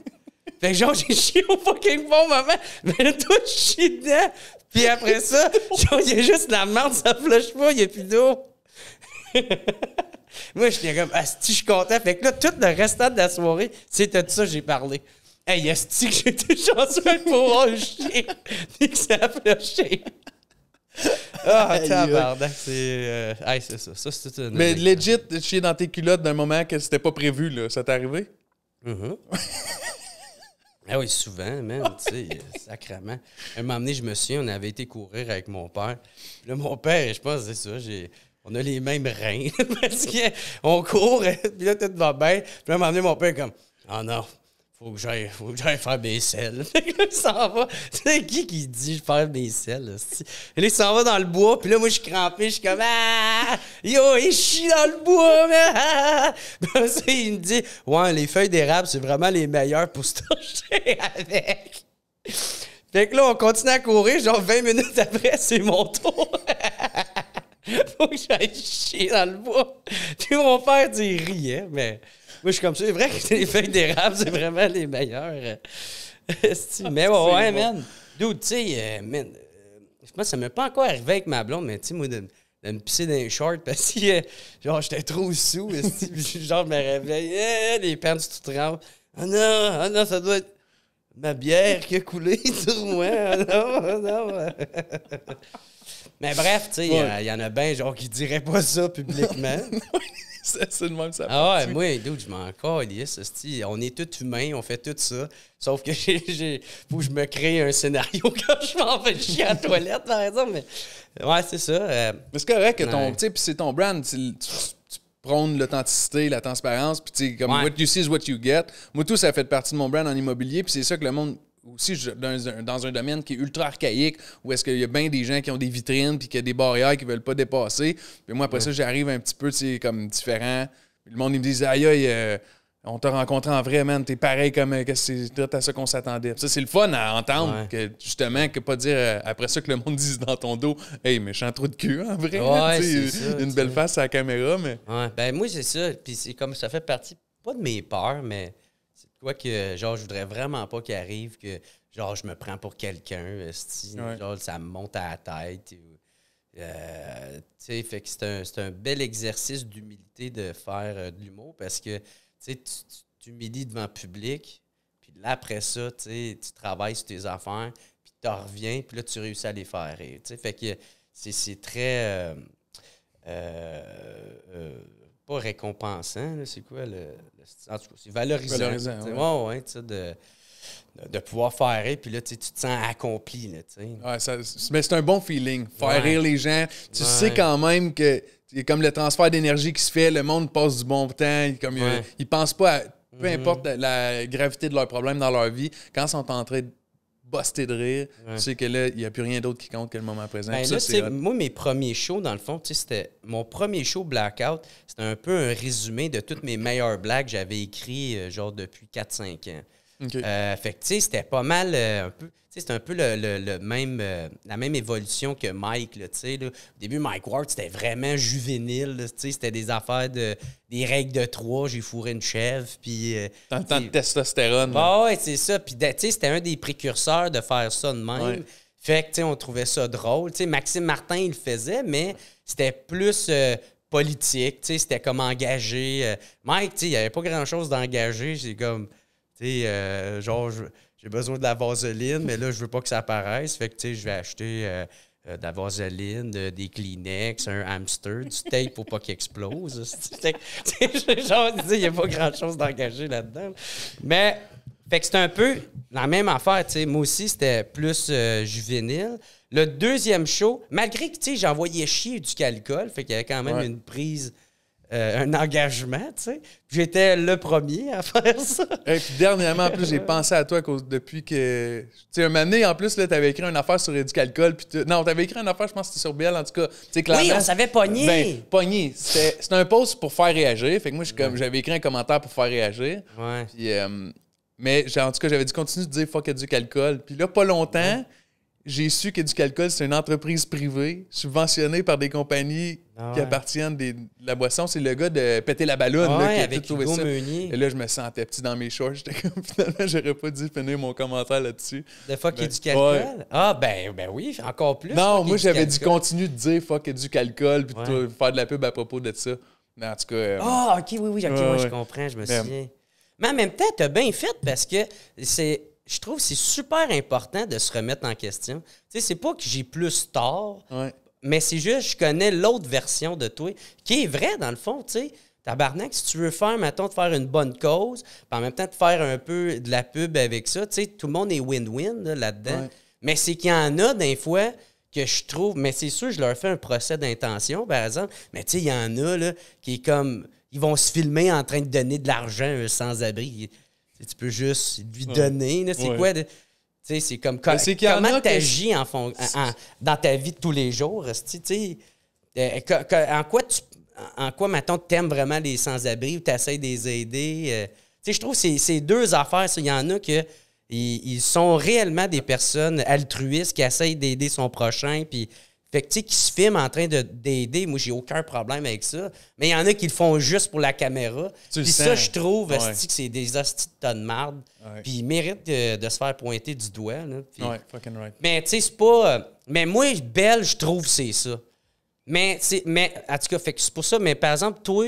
fait que genre, j'ai chié au fucking bon moment, mais tout chié dedans. Puis après ça, [laughs] il y a juste la merde, ça flush pas, il n'y a plus d'eau. [laughs] Moi, j'étais comme, ah, si je suis content. Fait que là, tout le restant de la soirée, c'était de ça que j'ai parlé. Hey, est-ce que été [laughs] chanceux de pouvoir chier dès que ça a flushé? Ah, Aïe, tabarnak, c'est... Euh, hey, c'est ça. Ça, c'est une Mais legit, chier dans tes culottes d'un moment que c'était pas prévu, là. Ça t'est arrivé? Mhm. Ah oui, souvent, man, tu sais, euh, [laughs] sacrement. Un moment donné, je me souviens, on avait été courir avec mon père. Puis là, mon père, je pense, c'est ça, j'ai... On a les mêmes reins. [laughs] parce qu'on court, [laughs] puis là, tout va bien. Puis là, un moment donné, mon père est comme... Oh non, faut que j'aille, faire mes selles. [laughs] Fait que là, il s'en va. C'est qui qui dit je faire mes selles? Et là, il s'en va dans le bois, puis là, moi, je suis crampé, je suis comme Ah! Yo, il chie dans le bois, [laughs] il me dit Ouais, les feuilles d'érable, c'est vraiment les meilleures pour se torcher avec. Fait que là, on continue à courir, genre 20 minutes après, c'est mon tour. [laughs] [laughs] Faut que j'aille chier dans le bois. Puis mon père, il riait, mais moi, je suis comme ça. C'est vrai que les feuilles d'érable, c'est vraiment les meilleures. [laughs] Esti, mais ouais, ouais, man. Dude, tu sais, euh, man, euh, je pense que ça m'est pas encore arrivé avec ma blonde, mais tu sais, moi, de, de me pisser dans les shorts parce que, euh, genre, j'étais trop sous. [laughs] genre, je me réveille, eh, les pants tout trempent. Ah non, ah non, ça doit être ma bière qui a coulé sur moi. Ah non, ah non. Mais bref, tu sais, il y en a bien, genre, qui diraient pas ça publiquement. [laughs] c'est le même, ça. Ah ouais, moi, dude, je m'en calisse. On est tous humains, on fait tout ça. Sauf que [laughs] j'ai, j'ai- faut que je me crée un scénario [laughs] quand je m'en vais chier à la toilette, par exemple. Mais ouais, c'est ça. euh, Mais c'est correct que ton. Ouais. Tu sais, puis c'est ton brand. Tu, tu, tu prônes l'authenticité, la transparence. Puis tu sais, comme Ouais. what you see is what you get. Moi, tout, ça fait partie de mon brand en immobilier. Puis c'est ça que le monde. Aussi, dans, un- dans un domaine qui est ultra archaïque, où est-ce qu'il y a bien des gens qui ont des vitrines, puis qu'il y a des barrières qu'ils veulent pas dépasser. Puis moi, après ça, j'arrive un petit peu, tu sais, comme différent. Le monde, il me dit, aïe, aïe, euh, on t'a rencontré en vrai, man, t'es pareil comme euh, que c'est à ça qu'on s'attendait. Ça, c'est le fun à entendre, Ouais. que justement, que pas dire euh, après ça que le monde [laughs] dise dans ton dos, hey, méchant trou de cul, en vrai. Ouais, tu sais, c'est ça, une belle sais. face à la caméra, mais. ben moi, c'est ça. Puis c'est comme ça fait partie, pas de mes peurs, mais quoi que, genre, je voudrais vraiment pas qu'il arrive que, genre, je me prends pour quelqu'un. Ouais. genre, ça me monte à la tête. euh, tu sais, fait que c'est un, c'est un bel exercice d'humilité de faire euh, de l'humour parce que, tu sais, tu tu t'humilies devant le public, puis là, après ça, tu sais, tu travailles sur tes affaires, puis tu reviens, puis là, tu réussis à les faire rire, tu sais. Fait que c'est- c'est très... euh, pas récompensant, là, c'est quoi le- En tout cas, c'est valorisant. Valorisant, ouais. Ouais, ouais, de, de, pouvoir faire rire, puis là, tu te sens accompli, là. Ouais, ça- mais c'est un bon feeling. Faire Ouais. rire les gens. Tu sais quand même que comme le transfert d'énergie qui se fait, le monde passe du bon temps. Comme, il- Ouais. ils pensent pas à peu Mhm. importe la, la gravité de leurs problèmes dans leur vie. Quand ils sont en train de buster de rire, Ouais. tu sais que là, il n'y a plus rien d'autre qui compte que le moment présent. Ben là, ça, moi, mes premiers shows, dans le fond, tu sais, c'était mon premier show Blackout, c'était un peu un résumé de toutes mes meilleures blagues que j'avais écrites, euh, genre, depuis 4-5 ans. Euh, fait que, tu sais, c'était pas mal euh, un peu. C'était un peu le, le- le même, euh, la même évolution que Mike, là, là. Au début, Mike Ward, c'était vraiment juvénile. C'était des affaires de. des règles de trois, j'ai fourré une chèvre, puis. euh, de testostérone. ah ouais, c'est ça. Puis, c'était un des précurseurs de faire ça de même. Ouais. Fait que, on trouvait ça drôle. Maxime Martin, il le faisait, mais c'était plus euh, politique. C'était comme engagé. Euh, Mike, il n'y avait pas grand-chose d'engagé. C'est comme, tu sais, euh, genre, je- j'ai besoin de la vaseline, mais là, je veux pas que ça apparaisse. Fait que, tu sais, je vais acheter euh, euh, de la vaseline, de- des Kleenex, un hamster, du tape pour pas qu'il explose. [laughs] Fait que, tu sais, genre, il n'y a pas grand-chose d'engagé là-dedans. Mais, fait que c'était un peu la même affaire, tu sais. Moi aussi, c'était plus euh, juvénile. Le deuxième show, malgré que, tu sais, j'envoyais chier du calcul, fait qu'il y avait quand même Ouais. une prise, euh, un engagement, tu sais. J'étais le premier à [laughs] faire ça. Et puis dernièrement, en plus, j'ai pensé à toi à cause- depuis que. Tu sais, un moment donné, en plus, là, t'avais écrit une affaire sur Éducalcool. Puis tu- non, t'avais écrit une affaire, je pense que c'était sur BL, en tout cas. Tu sais, clairement. Oui, on savait pogner. Ben, pogné. C'était c'était un post pour faire réagir. Fait que moi, je suis comme- j'avais écrit un commentaire pour faire réagir. Ouais. Puis, euh, mais en tout cas, j'avais dit continue de dire fuck Éducalcool. Puis là, pas longtemps, j'ai su qu'Éducalcool, c'est une entreprise privée subventionnée par des compagnies Ah qui appartiennent des, de la boisson. C'est le gars de Péter la ballonne Ouais, qui a avec tout trouvé Hugo ça. Meunier. Et là, je me sentais petit dans mes shorts. [laughs] J'étais comme, finalement, j'aurais pas dû finir mon commentaire là-dessus. De fuck Ben, ouais. Ah, ben, ben oui, encore plus. Non, moi, j'avais dit calcul. continue de dire fuck et du calcul, puis de faire de la pub à propos de ça. Mais en tout cas, euh, Ah, ok, oui, oui, ok, ouais, je comprends, je me souviens. Mais en même temps, tu as bien fait parce que c'est. Je trouve que c'est super important de se remettre en question. Tu sais, c'est pas que j'ai plus tort, Ouais. mais c'est juste je connais l'autre version de toi, qui est vraie dans le fond, tu sais. Tabarnak, si tu veux faire, mettons, de faire une bonne cause, puis en même temps de faire un peu de la pub avec ça, tu sais, tout le monde est win-win là, là-dedans. Ouais. Mais c'est qu'il y en a des fois que je trouve, mais c'est sûr, je leur fais un procès d'intention, par exemple, mais tu sais, il y en a là, qui est comme, ils vont se filmer en train de donner de l'argent à un sans-abri. Tu peux juste lui donner, c'est Ouais. quoi? de- Tu sais, c'est comme comment tu agis en fond, en- en- dans ta vie de tous les jours, esti, tu sais. Euh, en quoi tu en quoi t'aimes vraiment les sans-abri ou t'essayes de les aider euh, tu sais je trouve que c'est deux affaires il y en a que ils, ils sont réellement des personnes altruistes qui essayent d'aider son prochain puis fait que tu sais qui se filment en train de d'aider moi j'ai aucun problème avec ça mais il y en a qui le font juste pour la caméra puis ça je trouve Ouais. que c'est des hosties de tonnes de marde puis ils méritent de, de se faire pointer du doigt là. Ouais, fucking right. mais tu sais, c'est pas. euh, Mais moi, belle, je trouve c'est ça. Mais, mais, en tout cas, fait que c'est pour ça. Mais par exemple, toi,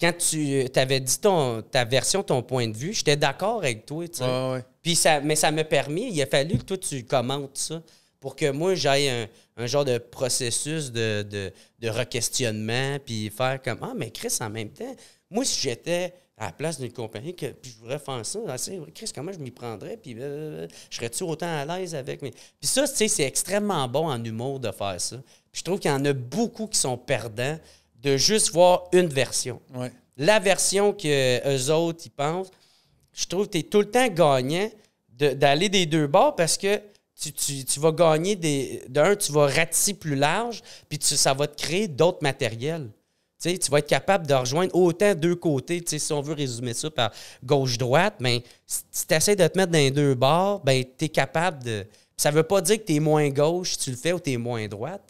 quand tu avais dit ton, ta version, ton point de vue, j'étais d'accord avec toi. Ouais. Puis ça, mais ça m'a permis, il a fallu que toi, tu commentes ça pour que moi, j'aille un, un genre de processus de, de, de re-questionnement, puis faire comme Ah, mais Chris, en même temps, moi, si j'étais à la place d'une compagnie, que, puis je voudrais faire ça, ah, Chris, comment je m'y prendrais, puis euh, je serais-tu autant à l'aise avec. Puis ça, tu sais, c'est extrêmement bon en humour de faire ça. Puis je trouve qu'il y en a beaucoup qui sont perdants de juste voir une version Ouais. la version que eux autres ils pensent, je trouve que tu es tout le temps gagnant de- d'aller des deux bords parce que tu, tu- tu vas gagner des. D'un, tu vas ratisser plus large, puis tu- ça va te créer d'autres matériels. Tu tu vas être capable de rejoindre autant deux côtés. Tu si on veut résumer ça par gauche-droite, mais si tu essaies de te mettre dans les deux bords, ben, tu es capable de. Ça veut pas dire que tu es moins gauche tu le fais ou tu es moins droite.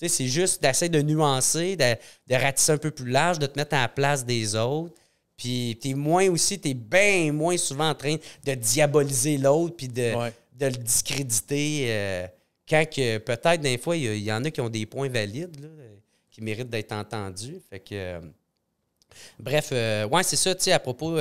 Tu c'est juste d'essayer de nuancer, de, de ratisser un peu plus large, de te mettre à la place des autres. Puis t'es moins aussi, t'es bien moins souvent en train de diaboliser l'autre puis de. De le discréditer. euh, quand que peut-être des fois, il y, en a qui ont des points valides là, euh, qui méritent d'être entendus. Fait que. euh, bref, ouais, c'est ça, tu sais, à propos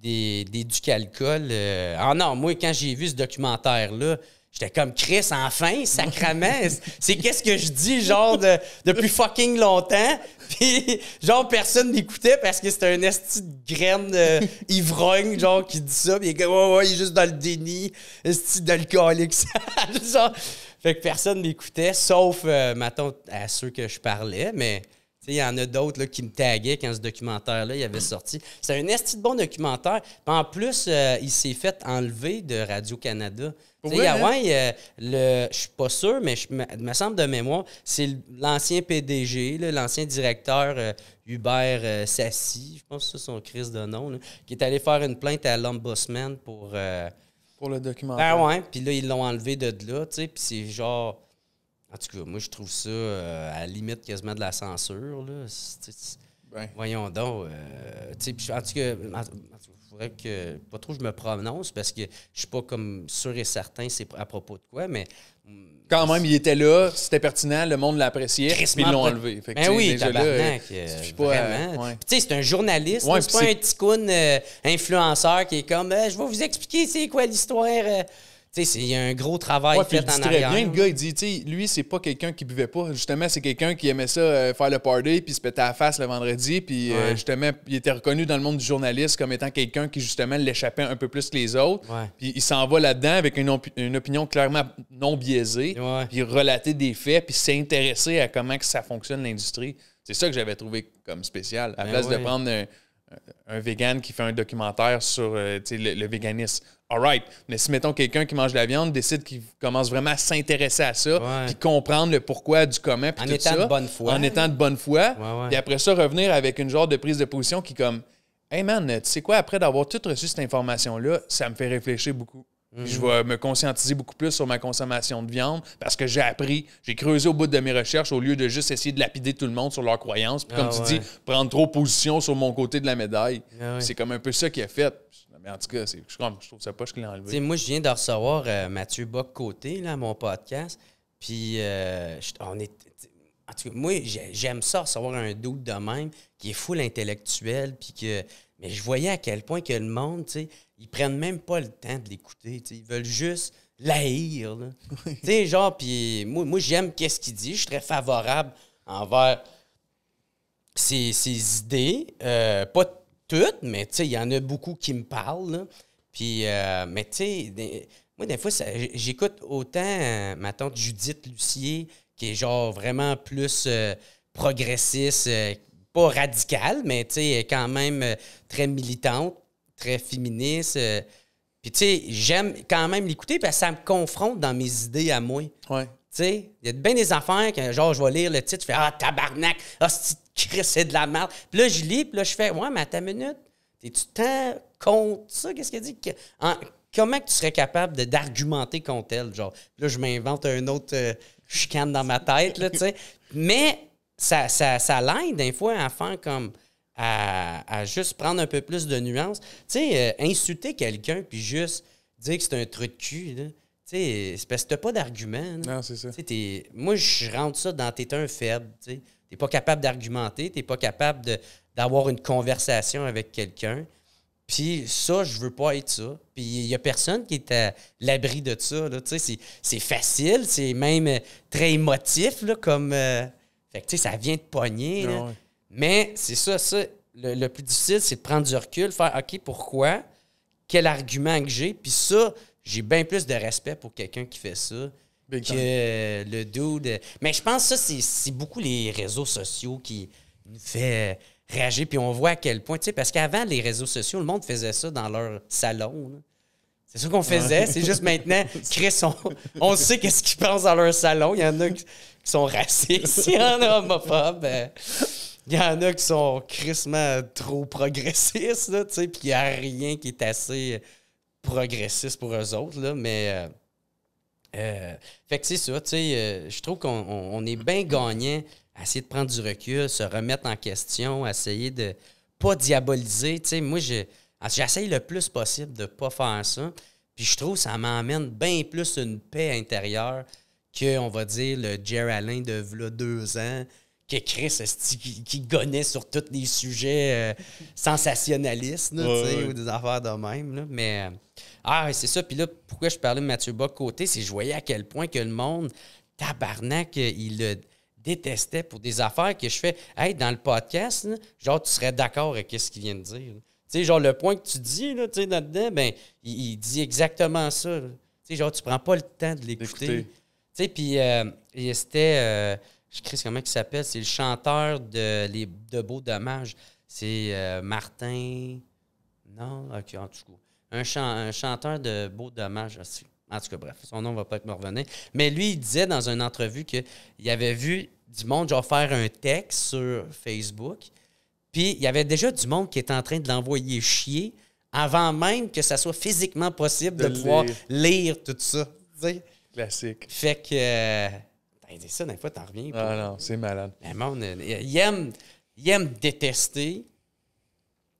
des, des Ducalcool. euh, ah non, moi, quand j'ai vu ce documentaire-là, j'étais comme Chris, enfin, sacrament. c'est qu'est-ce que je dis, genre, de- depuis fucking longtemps? [laughs] Puis, genre, personne n'écoutait parce que c'était un esti de graine euh, ivrogne, genre, qui dit ça. Puis, il est comme, ouais, ouais, il est juste dans le déni, esti d'alcoolique. [laughs] genre, fait que personne n'écoutait, sauf, euh, mettons, à ceux que je parlais, mais. Il y en a d'autres qui me taguaient quand ce documentaire-là il avait sorti. C'est un esti de bon documentaire. Puis en plus, euh, il s'est fait enlever de Radio-Canada. Vrai, il y a- hein? ouais, euh, le, je suis pas sûr, mais je me, semble de mémoire, c'est l'ancien PDG, l'ancien directeur euh, Hubert Sassi, je pense que c'est son crise de nom, là, qui est allé faire une plainte à l'Ombudsman pour. Pour le documentaire. ben ouais, puis là, ils l'ont enlevé de là, tu sais, puis c'est genre. En tout cas, moi, je trouve ça euh, à la limite quasiment de la censure, là. C'est- c'est- Ben. Voyons donc. euh, en tout cas, cas, faudrait que. Pas trop je me prononce parce que je suis pas comme sûr et certain c'est à propos de quoi, mais. Quand même, il était là, c'était pertinent, le monde l'appréciait, puis ils l'ont enlevé. Fait que, Ben oui, déjà là, euh, pas vraiment. ouais. Puis c'est un journaliste, Ouais, c'est pas c'est- un petit coon influenceur qui est comme je vais vous expliquer c'est quoi l'histoire. Tu sais, c'est- il y a un gros travail Ouais, fait en arrière. bien, le gars, il dit, tu sais, lui, c'est pas quelqu'un qui buvait pas. Justement, c'est quelqu'un qui aimait ça, euh, faire le party, puis se péter à la face le vendredi. Puis, euh, justement, il était reconnu dans le monde du journaliste comme étant quelqu'un qui, justement, l'échappait un peu plus que les autres. Puis, il s'en va là-dedans avec une, opi- une opinion clairement non biaisée. Puis, relater des faits, puis s'intéresser à comment que ça fonctionne, l'industrie. C'est ça que j'avais trouvé comme spécial. À la Ben place de prendre un, un vegan qui fait un documentaire sur euh, le, le véganisme. All right. Mais si, mettons, quelqu'un qui mange de la viande décide qu'il commence vraiment à s'intéresser à ça, puis comprendre le pourquoi du comment, puis En tout étant ça, de bonne foi. En étant de bonne foi. Puis après ça, revenir avec une genre de prise de position qui, comme, hey man, tu sais quoi, après d'avoir tout reçu cette information-là, ça me fait réfléchir beaucoup. Je vais me conscientiser beaucoup plus sur ma consommation de viande parce que j'ai appris, j'ai creusé au bout de mes recherches au lieu de juste essayer de lapider tout le monde sur leurs croyances. Puis comme Ah tu ouais. dis, prendre trop position sur mon côté de la médaille. Ah ouais. C'est comme un peu ça qu'il a fait. Mais en tout cas, je, je trouve ça pas, je l'ai enlevé. moi, je viens de recevoir euh, Mathieu Bock-Côté, là, à mon podcast. Puis, euh, je- on est. En tout cas, moi, j'ai- j'aime ça, recevoir un doute de même qui est full intellectuel, puis que. Mais je voyais à quel point que le monde, tu sais, ils prennent même pas le temps de l'écouter. Ils veulent juste l'haïr. [laughs] Tu sais, genre, puis moi, moi j'aime qu'est-ce qu'il dit. Je suis très favorable envers ses, ses idées. Euh, pas toutes, mais tu sais, il y en a beaucoup qui me parlent. là. Puis, euh, mais tu sais, moi, des fois, j'écoute autant euh, ma tante Judith Lucier, qui est genre vraiment plus euh, progressiste, pas radicale, mais tu sais, quand même très militante, très féministe. puis, tu sais, j'aime quand même l'écouter parce que ça me confronte dans mes idées à moi. Ouais. Tu sais, il y a bien des affaires que, genre, je vais lire le titre, je fais Ah, tabarnak, ah, Chris, c'est de la merde. Puis là, je lis, puis là, je fais Ouais, mais à ta minute, t'es-tu tant contre ça? Qu'est-ce qu'elle dit? Que- en- comment que tu serais capable d'argumenter contre elle? Genre, Puis là, je m'invente un autre euh, chicane dans ma tête, là, tu sais. Mais ça, ça, ça l'aide, des fois, à faire comme. À, à juste prendre un peu plus de nuances. Tu sais, euh, insulter quelqu'un, puis juste dire que c'est un truc de cul, là. Tu sais, c'est parce que t'as pas d'argument. Non, c'est ça. Moi, je rentre ça dans t'es un faible. Tu sais. T'es pas capable d'argumenter, t'es pas capable d'avoir une conversation avec quelqu'un. Puis ça, je veux pas être ça. Puis il y a personne qui est à l'abri de ça. là. Tu sais, C'est facile, c'est même euh, très émotif, là, comme... euh, Fait que, tu sais, ça vient de pogner. là. Ah ouais. Mais c'est ça, ça. Le, le plus difficile, c'est de prendre du recul, faire OK, pourquoi? Quel argument que j'ai? Puis ça, j'ai bien plus de respect pour quelqu'un qui fait ça Big que time. euh, le dude. Mais je pense que ça, c'est- beaucoup les réseaux sociaux qui nous fait réagir. Puis on voit à quel point, tu sais, parce qu'avant, les réseaux sociaux, le monde faisait ça dans leur salon. là. C'est ça qu'on faisait. C'est juste maintenant, [laughs] Chris, on, on sait qu'est-ce qu'ils pensent dans leur salon. Il y en a qui, sont racistes, il y en a homophobes. euh, Il y en a qui sont crissement trop progressistes, là, tu sais, puis il n'y a rien qui est assez progressiste pour eux autres, là, mais... euh, fait que c'est ça, tu sais, euh, je trouve qu'on on- est bien gagnant à essayer de prendre du recul, se remettre en question, essayer de pas diaboliser. Tu sais, moi, je- j'essaye le plus possible de pas faire ça. Puis je trouve que ça m'emmène bien plus une paix intérieure que, on va dire, le Jerry Allen de v'là deux ans, que Chris qui, qui gonnait sur tous les sujets euh, sensationnalistes, là, tu sais, Ouais, ouais. ou des affaires de même. là. Mais, euh, ah, c'est ça. Puis là, pourquoi je parlais de Mathieu Bock côté, c'est que je voyais à quel point que le monde, tabarnak, il le détestait pour des affaires que je fais. Hey, dans le podcast, là, genre, tu serais d'accord avec ce qu'il vient de dire. Tu sais, genre, le point que tu dis, là, tu sais, là-dedans, ben, il, il dit exactement ça. Tu sais, genre, tu prends pas le temps de l'écouter. Tu sais, puis euh, c'était, euh, je sais comment il s'appelle, c'est le chanteur de, les, de Beaux Dommages. C'est euh, Martin. Non, ok, en tout cas. Un, chan- un chanteur de Beaux Dommages aussi. En tout cas, bref, son nom va pas être me revenir. Mais lui, il disait dans une entrevue qu'il avait vu du monde genre faire un texte sur Facebook. Puis il y avait déjà du monde qui était en train de l'envoyer chier avant même que ça soit physiquement possible de, De pouvoir lire. lire tout ça. Classique. Fait que. Euh, ben, c'est ça, des fois, t'en reviens. Ah non, c'est malade. Le monde, il aime, il aime détester.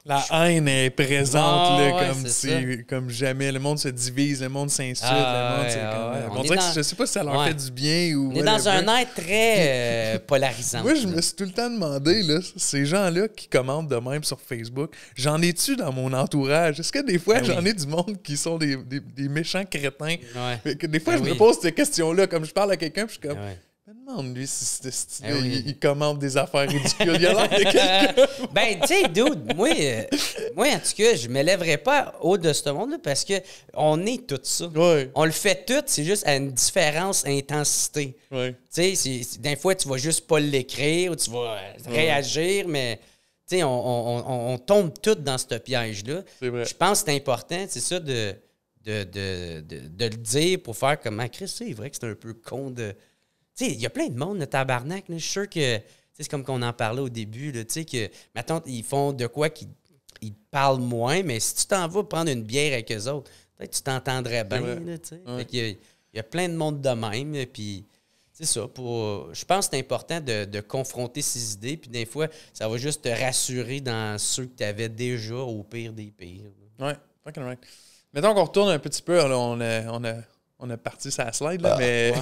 La haine est présente Ah, là, ouais, comme, c'est si- comme jamais. Le monde se divise, le monde s'insulte. Ah, le monde, ouais, c'est ah, comme- ouais. On, dirait dans- que je sais pas si ça leur Ouais. fait du bien ou. On est dans un air très euh, [laughs] polarisant. Moi, je me suis tout le temps demandé, là, ces gens-là qui commentent de même sur Facebook, j'en ai-tu dans mon entourage? Est-ce que des fois, Ben oui. j'en ai du monde qui sont des, des- des méchants crétins? Ouais. Fait que des fois, Ben je oui. me pose ces questions-là, comme je parle à quelqu'un, puis je suis comme, Me lui, si ce style Ben oui. il, il commente des affaires ridicules. Il a l'air de quelqu'un. [laughs] ben, tu sais, dude, moi, euh, moi, en tout cas, je ne m'élèverai pas haut de ce monde-là parce que on est tout ça. Ouais. On le fait tout, c'est juste à une différence intensité. Ouais. Tu sais, des fois, tu vas juste pas l'écrire ou tu vas euh, réagir, mais on, on- on- on tombe tous dans ce piège-là. Je pense que c'est important, c'est ça, de, de, de, de- de le dire pour faire comme Ah, Chris, c'est vrai que c'est un peu con de. Tu sais, il y a plein de monde, le tabarnak. là. Je suis sûr que. C'est comme qu'on en parlait au début, tu sais, que maintenant, ils font de quoi qu'ils ils parlent moins, mais si tu t'en vas prendre une bière avec eux autres, peut-être que tu t'entendrais bien, tu sais. Ouais. Il y, a plein de monde de même, puis c'est ça. Pour, je pense que c'est important de, de confronter ses idées, puis des fois, ça va juste te rassurer dans ceux que tu avais déjà au pire des pires. Ouais, fucking right. Mettons qu'on retourne un petit peu, là, on, a, on, a, on a parti sa slide, là, mais.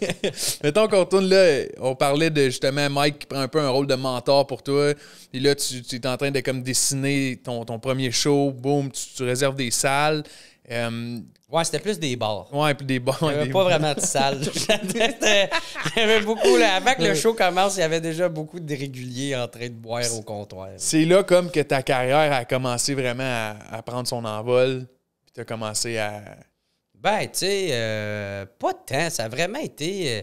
[laughs] Mettons qu'on retourne là, on parlait de justement Mike qui prend un peu un rôle de mentor pour toi. Et là, tu, tu es en train de comme dessiner ton, ton premier show, boum, tu, tu réserves des salles. Euh, Ouais, c'était plus des bars. ouais, puis des bons. Il n'y avait pas vraiment de salle. [laughs] C'était- Il y avait beaucoup. Là, avant que le show commence, il y avait déjà beaucoup de réguliers en train de boire au comptoir. C'est là comme que ta carrière a commencé vraiment à, à prendre son envol. Puis tu as commencé à. Ben, tu sais, euh, pas de temps. Ça a vraiment été euh,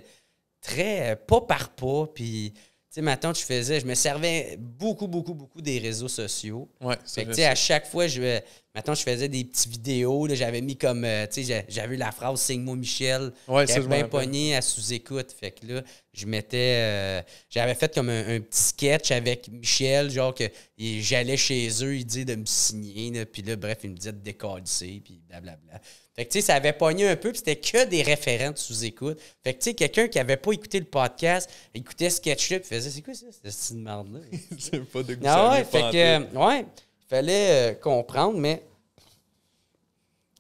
très euh, pas par pas. Puis, tu sais, maintenant, je faisais, je me servais beaucoup, beaucoup, beaucoup des réseaux sociaux. Ouais, Fait que, tu sais, à chaque fois, je, maintenant, je faisais des petites vidéos. J'avais mis comme, euh, tu sais, j'a- j'avais eu la phrase Signe-moi Michel. Ouais, me bien pogné à sous-écoute. Fait que là, je mettais. euh, j'avais fait comme un, un petit sketch avec Michel, genre que j'allais chez eux, il dit de me signer. là, Puis là, bref, il me disait de décalisser, puis blablabla. Fait que, tu sais, ça avait pogné un peu, puis c'était que des référents de sous-écoute. Fait que, tu sais, quelqu'un qui avait pas écouté le podcast, écoutait ce sketch-là, puis faisait C'est quoi ça, cette petite merde-là? [laughs] c'est pas de Ah ouais, fait que, euh, ouais, il fallait comprendre, mais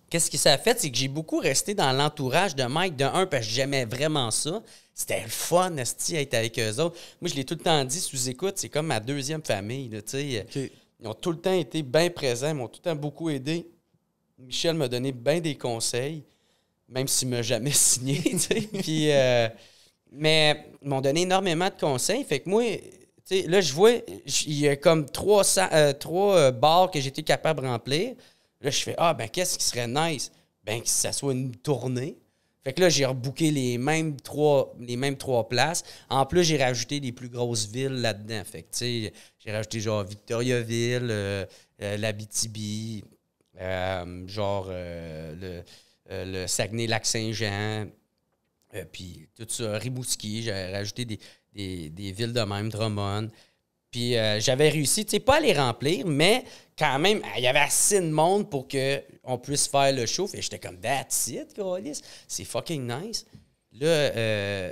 qu'est-ce que ça a fait? C'est que j'ai beaucoup resté dans l'entourage de Mike, de un, parce que j'aimais vraiment ça. C'était le fun, esti, être avec eux autres. Moi, je l'ai tout le temps dit, sous-écoute, c'est comme ma deuxième famille, là. Ils ont tout le temps été bien présents, ils m'ont tout le temps beaucoup aidé. Michel m'a donné bien des conseils, même s'il m'a jamais [laughs] signé. Puis, euh, mais ils m'ont donné énormément de conseils. Fait que moi, là, je vois, il y a comme trois, euh, trois euh, bars que j'étais capable de remplir. Là, je fais, ah, ben, qu'est-ce qui serait nice? Ben, que ça soit une tournée. Fait que là, j'ai rebooké les mêmes trois, les mêmes trois places. En plus, j'ai rajouté les plus grosses villes là-dedans. Fait que, tu sais, j'ai rajouté genre Victoriaville, euh, euh, l'Abitibi, euh, genre euh, le, le Saguenay-Lac-Saint-Jean, puis tout ça, Rimouski. J'ai rajouté des, des- des villes de même, Drummond. Puis euh, j'avais réussi, tu sais, pas à les remplir, mais quand même, il y avait assez de monde pour qu'on puisse faire le show. Que j'étais comme, that's it, câlisse. C'est fucking nice. Là, euh,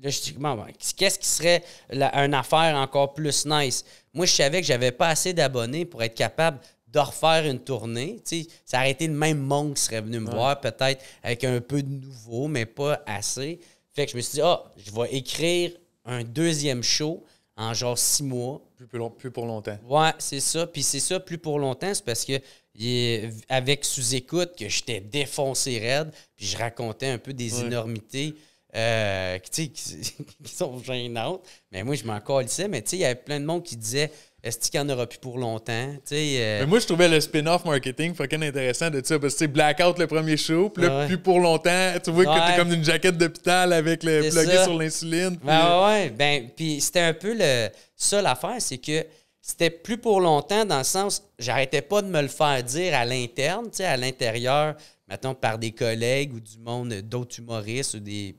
là je dis, bon, bon, qu'est-ce qui serait la- une affaire encore plus nice? Moi, je savais que j'avais pas assez d'abonnés pour être capable de refaire une tournée. Tu sais, ça aurait été le même monde qui serait venu me voir, peut-être avec un peu de nouveau, mais pas assez. Fait que je me suis dit, ah, je vais écrire un deuxième show en genre six mois. Plus, plus long- plus pour longtemps. Ouais, c'est ça. Puis c'est ça, plus pour longtemps, c'est parce que est- avec sous-écoute, que j'étais défoncé raide, puis je racontais un peu des Ouais. énormités euh, qui, qui, [laughs] qui sont gênantes. Mais moi, je m'en calissais. Mais tu sais, il y avait plein de monde qui disait Est-ce qu'il n'y en aura plus pour longtemps? Euh, Mais moi, je trouvais le spin-off marketing fucking intéressant de ça. Parce que c'est Blackout le premier show, puis là, Ouais. plus pour longtemps, tu vois que t'es comme une jaquette d'hôpital avec le plugué sur l'insuline. Ben ouais, ben, puis c'était un peu le. Ça, l'affaire, c'est que c'était plus pour longtemps dans le sens, j'arrêtais pas de me le faire dire à l'interne, tu sais, à l'intérieur, mettons, par des collègues ou du monde, d'autres humoristes ou des.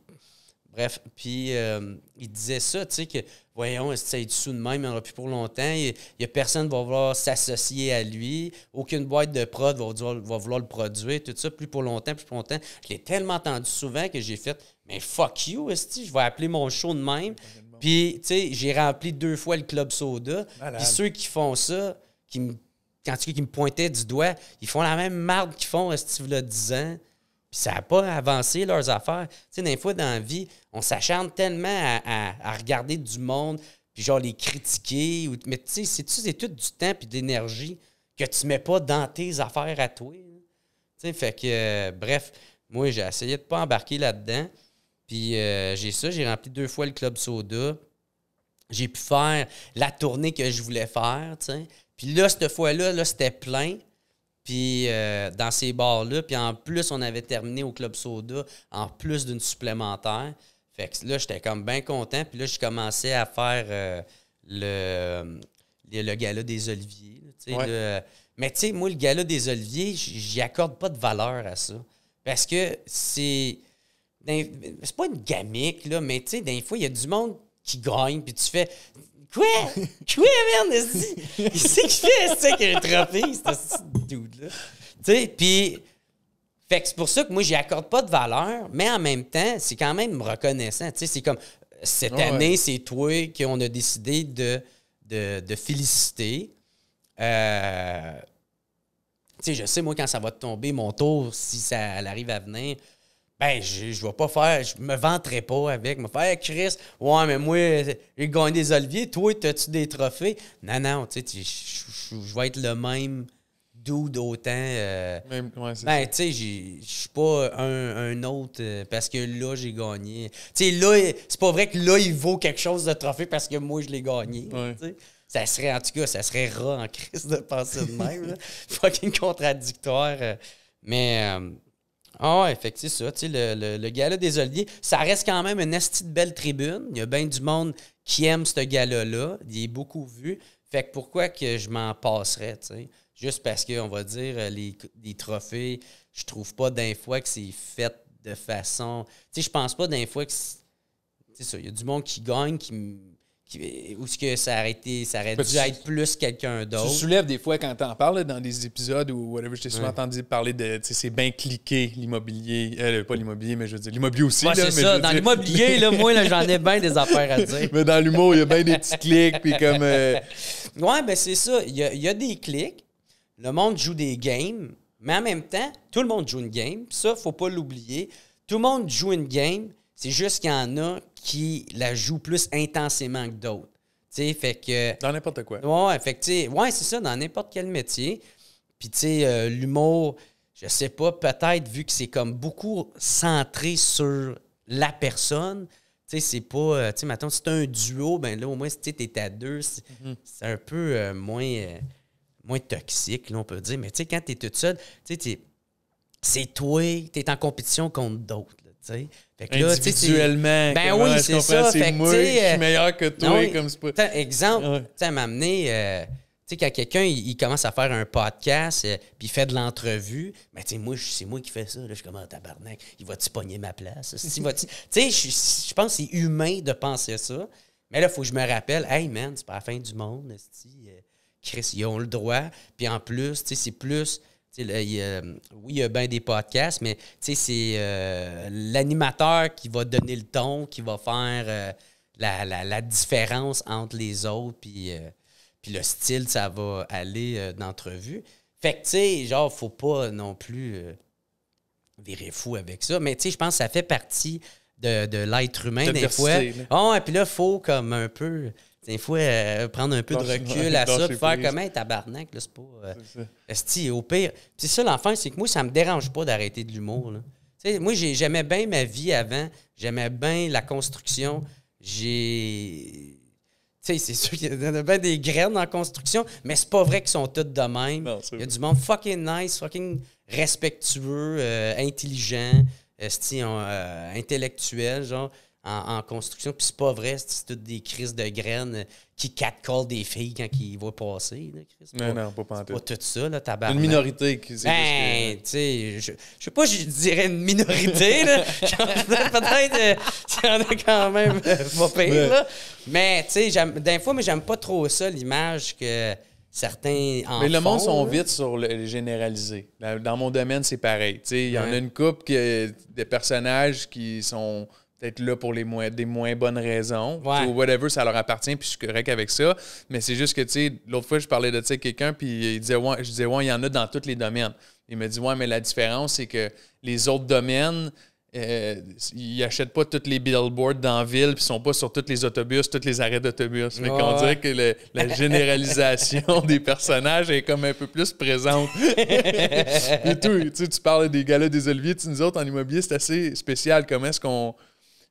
Bref, puis euh, il disait ça, tu sais, que voyons, ça est sous de même, il n'y en aura plus pour longtemps. Il n'y a personne qui va vouloir s'associer à lui. Aucune boîte de prod va vouloir, va vouloir le produire. Tout ça, plus pour longtemps, plus pour longtemps. Je l'ai tellement entendu souvent que j'ai fait, mais fuck you, esti, je vais appeler mon show de même? Puis, tu sais, j'ai rempli deux fois le Club Soda. Puis ceux qui font ça, qui me, quand tu qui me pointaient du doigt, ils font la même marde qu'ils font, esti, là, 10 ans? Puis ça n'a pas avancé leurs affaires. Tu sais, des fois, dans la vie, on s'acharne tellement à, à- regarder du monde, puis genre les critiquer. ou- mais tu sais, c'est tout du temps puis de l'énergie que tu mets pas dans tes affaires à toi. là. Tu sais, fait que, euh, bref, moi, j'ai essayé de pas embarquer là-dedans. Puis euh, j'ai ça, j'ai rempli deux fois le Club Soda. J'ai pu faire la tournée que je voulais faire. Puis là, cette fois-là, là, c'était plein. Puis euh, dans ces bars-là, puis en plus, on avait terminé au Club Soda, en plus d'une supplémentaire. Fait que là, j'étais comme bien content. Puis là, je commençais à faire euh, le, le, le gala des Oliviers. là, tu sais, Ouais. le- mais tu sais, moi, le gala des Oliviers, j'y accorde pas de valeur à ça. Parce que c'est. C'est pas une gamique, là, mais tu sais, des fois, il y a du monde qui gagne, puis tu fais. Quoi? Quoi, merde? esti? Qu'est-ce qu'il fait, c'est avec un trophée, ce dude-là? Tu sais, puis. Fait que c'est pour ça que moi, j'y accorde pas de valeur, mais en même temps, c'est quand même reconnaissant. Tu sais, c'est comme cette Ouais, année, c'est toi qu'on a décidé de, de, de féliciter. Euh, tu sais, je sais, moi, quand ça va tomber, mon tour, si ça elle arrive à venir, Ben, je, je vais pas faire, je me vanterai pas avec. Me faire, Hey, Chris, ouais, mais moi, j'ai gagné des oliviers. Toi, t'as-tu des trophées? Non, non, tu sais, je je- je vais être le même dude autant. euh, Même- ouais, ben, tu sais, je suis pas un, un autre euh, parce que là, j'ai gagné. Tu sais, là, c'est pas vrai que là, il vaut quelque chose de trophée parce que moi, je l'ai gagné. Ouais. Ça serait, en tout cas, ça serait rat en crise de penser de même. [laughs] Fucking contradictoire. euh. Mais, ah ouais, fait que c'est ça. Le, le, le gala des Oliviers, ça reste quand même une esti belle tribune. Il y a bien du monde qui aime ce gala-là. Il est beaucoup vu. Fait que pourquoi que je m'en passerais, tu sais? Juste parce qu'on va dire, euh, les, les trophées, je trouve pas d'un fois que c'est fait de façon... Tu sais, je pense pas d'un fois que... c'est ça, il y a du monde qui gagne, qui... ou ce que ça aurait, été, ça aurait dû tu- être plus quelqu'un Tu d'autre. soulèves des fois quand t'en parles dans des épisodes ou whatever, je t'ai souvent Ouais. entendu parler de, tu c'est bien cliqué l'immobilier, euh, pas l'immobilier, mais je veux dire, l'immobilier aussi. Ouais, c'est ça. Dans l'immobilier, là, [laughs] moi, là, j'en ai bien des affaires à dire. mais dans l'humour, il y a bien des petits clics, puis comme... euh, [laughs] Ouais, ben c'est ça. Il y a, il y a des clics. Le monde joue des games, mais en même temps, tout le monde joue une game. Ça, faut pas l'oublier. Tout le monde joue une game. C'est juste qu'il y en a qui la jouent plus intensément que d'autres. Tu sais, fait que. dans n'importe quoi. Ouais, fait que, tu ouais, c'est ça, dans n'importe quel métier. Puis, tu sais, euh, l'humour, je sais pas, peut-être vu que c'est comme beaucoup centré sur la personne. Tu sais, c'est pas. euh, tu sais, mettons, si un duo, ben là, au moins, si tu t'es à deux, c'est c'est un peu euh, moins, euh, moins toxique, là, on peut dire. Mais, tu sais, quand t'es toute seule, tu sais, c'est toi, t'es en compétition contre d'autres, tu sais. Fait que là, Individuellement. Ben oui, je c'est ça. Fait moi qui sais, euh, suis meilleur que toi, non, comme c'est pas... Exemple, Ouais. tu sais, m'amener, euh, tu sais, quand quelqu'un il, il commence à faire un podcast, euh, puis il fait de l'entrevue, ben, tu sais, moi, je- c'est moi qui fais ça. Là, je suis comme, ah, tabarnak, il va-tu pogner ma place? [laughs] Tu sais, je je pense que c'est humain de penser ça. Mais là, il faut que je me rappelle, hey, man, c'est pas la fin du monde, Chris, ils ont le droit. Puis en plus, tu sais, c'est plus. Là, il y a- oui, il y a bien des podcasts, mais c'est euh, l'animateur qui va donner le ton, qui va faire euh, la, la- la différence entre les autres, puis, euh, puis le style, ça va aller d'entrevue. Fait que, tu sais, genre, faut pas non plus virer fou avec ça. Mais, tu sais, je pense que ça fait partie de, de l'être humain, des fois. Ah, et puis là, il faut comme un peu. Des fois, euh, prendre un peu de recul à ça, puis faire comme un tabarnak, c'est pas. euh. Esti, au pire. Puis c'est ça l'enfant, c'est que moi, ça me dérange pas d'arrêter de l'humour. moi, j'ai- j'aimais bien ma vie avant. J'aimais bien la construction. J'ai. Tu sais, c'est sûr qu'il y en a bien des graines en construction, mais c'est pas vrai qu'ils sont toutes de même. Non, Il y a du monde fucking nice, fucking respectueux, euh, intelligent, euh, intellectuel, genre, en, en construction. Puis c'est pas vrai, c'est toutes des crises de graines euh, qui catcallent des filles quand ils voient passer. Là, Chris. Non, pas- non, pas pantoute. pas tout ça, là, tabarnak. Une minorité qui... Ben, tu sais, je, je sais pas, je dirais une minorité, là. [laughs] [laughs] Peut-être euh, qu'il y en a quand même euh, pas pire, là. Mais, tu sais, j'aime- des fois, mais j'aime pas trop ça, l'image que certains en Mais le monde font, sont là. vite sur le généralisé. Dans, dans mon domaine, c'est pareil. Tu sais, Il y en a une couple que, de personnages qui sont peut-être là pour les moins, des moins bonnes raisons. Ouais. Ou whatever, ça leur appartient, puis je suis correct avec ça. Mais c'est juste que, tu sais, l'autre fois, je parlais de ça quelqu'un, puis il disait, ouais, je disais, ouais, il y en a dans tous les domaines. Il me dit, ouais, mais la différence, c'est que les autres domaines, euh, ils achètent pas tous les billboards dans la ville, puis ils sont pas sur tous les autobus, tous les arrêts d'autobus. Fait qu'on dirait que le- la généralisation [laughs] des personnages est comme un peu plus présente. [laughs] Et tout, tu sais, tu parles des galas des Oliviers, tu nous autres en immobilier, c'est assez spécial. Comment est-ce qu'on.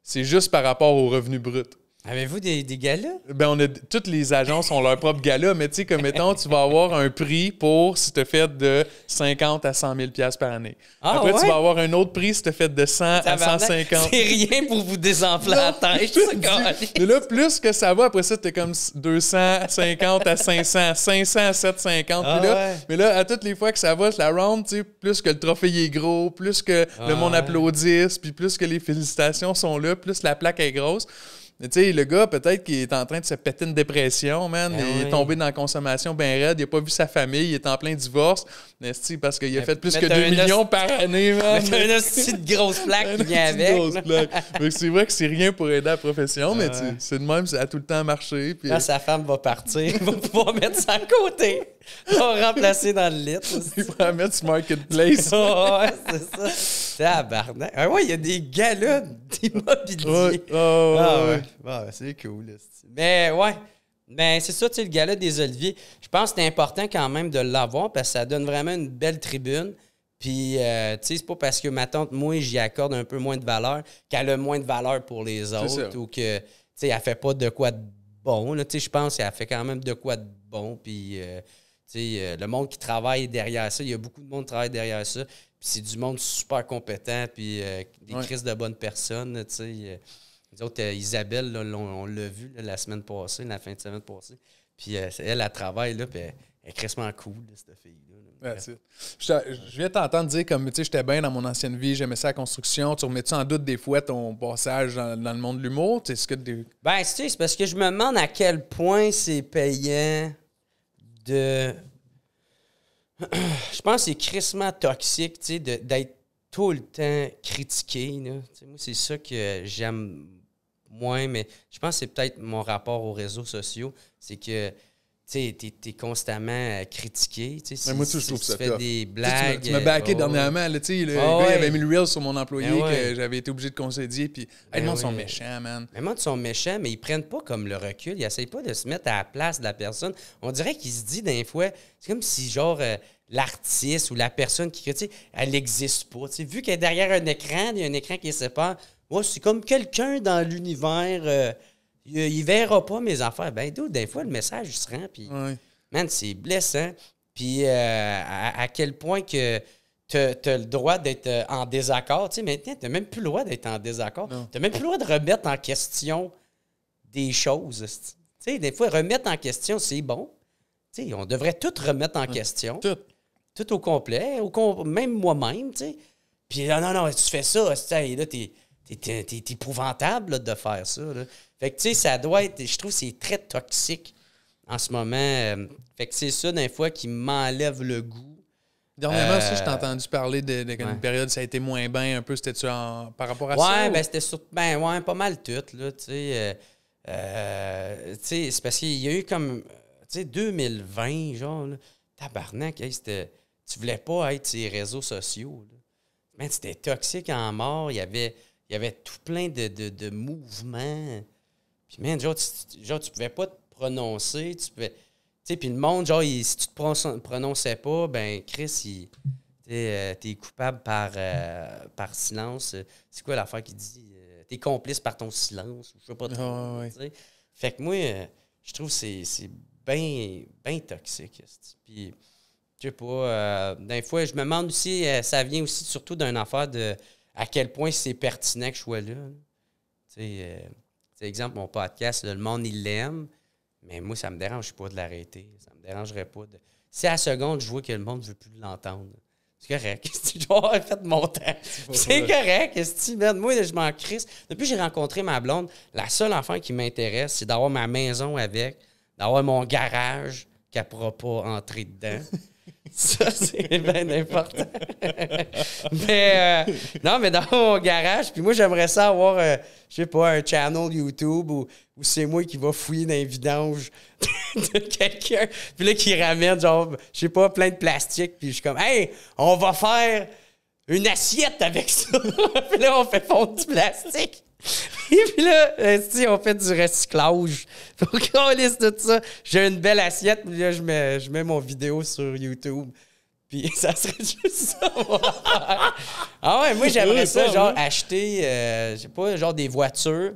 C'est juste par rapport aux revenus bruts. Avez-vous des, des galas? Ben, on a, toutes les agences ont leur propre gala, mais tu sais, comme mettons, tu vas avoir un prix pour si tu fait de 50 à 100 000 piastres par année. Ah, Après, tu vas avoir un autre prix si tu fait de 100 à Tabarnak, 150. C'est rien pour vous désenfler la tête. Mais là, plus que ça va, après ça, t'es comme 250 à 500, 500 à 750. Ah là, ouais. Mais là, à toutes les fois que ça va, la round, tu sais, plus que le trophée est gros, plus que Ah le monde ouais. applaudisse, puis plus que les félicitations sont là, plus la plaque est grosse. Mais tu sais, le gars, peut-être qu'il est en train de se péter une dépression, man. Ben il oui. est tombé dans la consommation bien raide. Il n'a pas vu sa famille. Il est en plein divorce. Mais c'est parce qu'il a fait plus que t'as 2 un millions par année, man? T'as une de grosse plaque [laughs] qui vient avec. grosse là. plaque. C'est vrai que c'est rien pour aider la profession, mais sais, c'est de même, ça a tout le temps marché. Puis, Quand sa femme va partir, [laughs] il va pouvoir mettre ça à côté. [laughs] On va remplacer dans le lit. Il faut la mettre sur Marketplace. Oh, [laughs] ouais, c'est ça. Tabarnak. Ah ouais, il y a des galas d'immobilier. Ouais, oh, Ah ouais. c'est cool. Mais ouais. Ben, c'est ça, tu sais, le gala des Oliviers. Je pense que c'est important quand même de l'avoir parce que ça donne vraiment une belle tribune. Puis, euh, tu sais, c'est pas parce que ma tante, moi, j'y accorde un peu moins de valeur qu'elle a moins de valeur pour les autres ou que, tu sais, elle fait pas de quoi de bon. Tu sais, je pense qu'elle fait quand même de quoi de bon. Puis, euh, euh, le monde qui travaille derrière ça, il y a beaucoup de monde qui travaille derrière ça. Puis, c'est du monde super compétent, puis euh, des Ouais. crises de bonnes personnes, tu sais. euh, nous autres, euh, Isabelle, là, on, l'a vu là, la semaine passée, la fin de semaine passée. Puis euh, elle, elle travaille, là, puis elle, elle est crissement cool, là, cette fille-là. Je, je viens t'entendre dire comme, tu sais, j'étais bien dans mon ancienne vie, j'aimais ça la construction. Tu remets-tu en doute des fois ton passage dans, dans le monde de l'humour? Tu sais, est-ce que des- Ben, tu sais, c'est parce que je me demande à quel point c'est payant [clears throat] je pense que c'est crissement toxique, tu sais, d'être tout le temps critiqué. Moi, c'est ça que j'aime moins, mais je pense que c'est peut-être mon rapport aux réseaux sociaux. C'est que. Tu t'es, t'es constamment euh, critiqué. Si, moi, tu je si trouve tu ça fais des Tu sais, tu blagues. Tu m'as backé oh, dernièrement. Là, tu sais, le Ah gars, il ouais. avait mis le reel sur mon employé Ben ouais. que j'avais été obligé de concédier. Puis, Ben monde sont ouais. méchants, man. Ils sont méchants, mais ils prennent pas comme le recul. Ils essayent pas de se mettre à la place de la personne. On dirait qu'ils se disent des fois, c'est comme si, genre, euh, l'artiste ou la personne qui critique, elle n'existe pas. Tu sais, vu qu'elle est derrière un écran, il y a un écran qui les sépare. Moi, c'est comme quelqu'un dans l'univers. euh, il, il verra pas mes affaires. Ben, d'où, des fois, le message il se rend. Puis, Ouais. man, c'est blessant. Puis, euh, à, à quel point que tu as le droit d'être euh, en désaccord. Tu sais, maintenant, tu même plus le droit d'être en désaccord. Non. Tu même plus le droit de remettre en question des choses. Tu sais, des fois, remettre en question, c'est bon. Tu sais, on devrait tout remettre en question, Tout. tout au complet, au com- même moi-même, tu sais. Puis là, non, non, tu fais ça, là, t'es t'es- t'es- t'es épouvantable là, de faire ça. là. Fait que, tu sais, ça doit être, je trouve que c'est très toxique en ce moment. euh, fait que c'est ça, des fois, qui m'enlève le goût. Dernièrement, Euh, aussi, je t'ai entendu parler de, de- ouais. période, ça a été moins bien un peu. C'était-tu en- par rapport à Ouais, ça? ou- ben c'était sur... ben ouais, pas mal tout, là, tu sais. euh, euh, tu sais, c'est parce qu'il y a eu comme, tu sais, 2020, genre, là, tabarnak, hey, c'était... Tu voulais pas être sur les réseaux sociaux, là. C'était toxique en mort, il y avait, il y avait tout plein de, de, de mouvements. Puis, man, genre, tu, genre, tu pouvais pas te prononcer, tu pouvais... Tu sais, puis le monde, genre, il- si tu te prononçais- pas, ben, Chris, il... T'es, euh, t'es coupable par, euh, par silence. C'est quoi l'affaire qui dit? Euh, t'es complice par ton silence. ou Je sais pas trop. Ah, ouais, ouais. tu sais. Fait que moi, je trouve que c'est, bien ben toxique. Puis, je sais pas, euh, des fois, je me demande aussi, ça vient aussi surtout d'une affaire de à quel point c'est pertinent que je sois là. là. Tu sais, sais, exemple, mon podcast, là, le monde, il l'aime, mais moi, ça me dérange pas de l'arrêter. Ça me dérangerait pas de... Si à la seconde, je vois que le monde ne veut plus l'entendre, c'est correct. [laughs] Je vais avoir fait mon temps. [laughs] C'est correct. man. Moi, je m'en crisse. Depuis que j'ai rencontré ma blonde, la seule affaire qui m'intéresse, c'est d'avoir ma maison avec, d'avoir mon garage qu'elle ne pourra pas entrer dedans. [laughs] Ça, c'est bien important. [laughs] mais euh, non, mais dans mon garage, puis moi, j'aimerais ça avoir, euh, je sais pas, un channel YouTube où, où c'est moi qui va fouiller dans les vidanges [laughs] de quelqu'un, puis là, qui ramène, genre, je sais pas, plein de plastique, puis je suis comme, hey, on va faire une assiette avec ça. [laughs] puis là, on fait fondre du plastique. [laughs] Et puis là, euh, si on fait du recyclage. Pour [laughs] qu'on liste tout ça, j'ai une belle assiette, puis là, je mets, je mets mon vidéo sur YouTube. Puis [laughs] ça serait juste ça. ah ouais, moi, j'aimerais ça, genre, oui. acheter, euh, je sais pas, genre des voitures,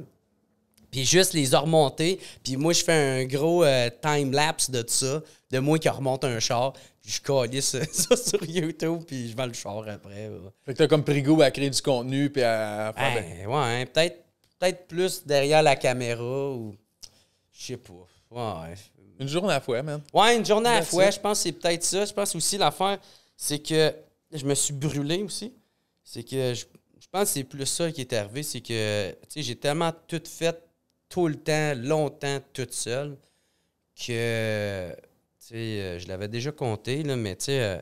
puis juste les remonter. Puis moi, je fais un gros euh, time-lapse de ça, de moi qui remonte un char. Je calisse [laughs] ça sur YouTube, puis je vends le char après. ouais. Fait que t'as comme Prigo à créer du contenu puis à, faire. Ben, ouais, hein, peut-être peut-être plus derrière la caméra ou. Je sais pas. Ouais. Une journée à la fois, man. Ouais, une journée à la That's fois, it. je pense que c'est peut-être ça. Je pense aussi l'affaire, c'est que je me suis brûlé aussi. C'est que je, je pense que c'est plus ça qui est arrivé. C'est que tu sais, j'ai tellement tout fait tout le temps, longtemps, toute seule, que sais, euh, je l'avais déjà compté, là, mais tu sais, euh,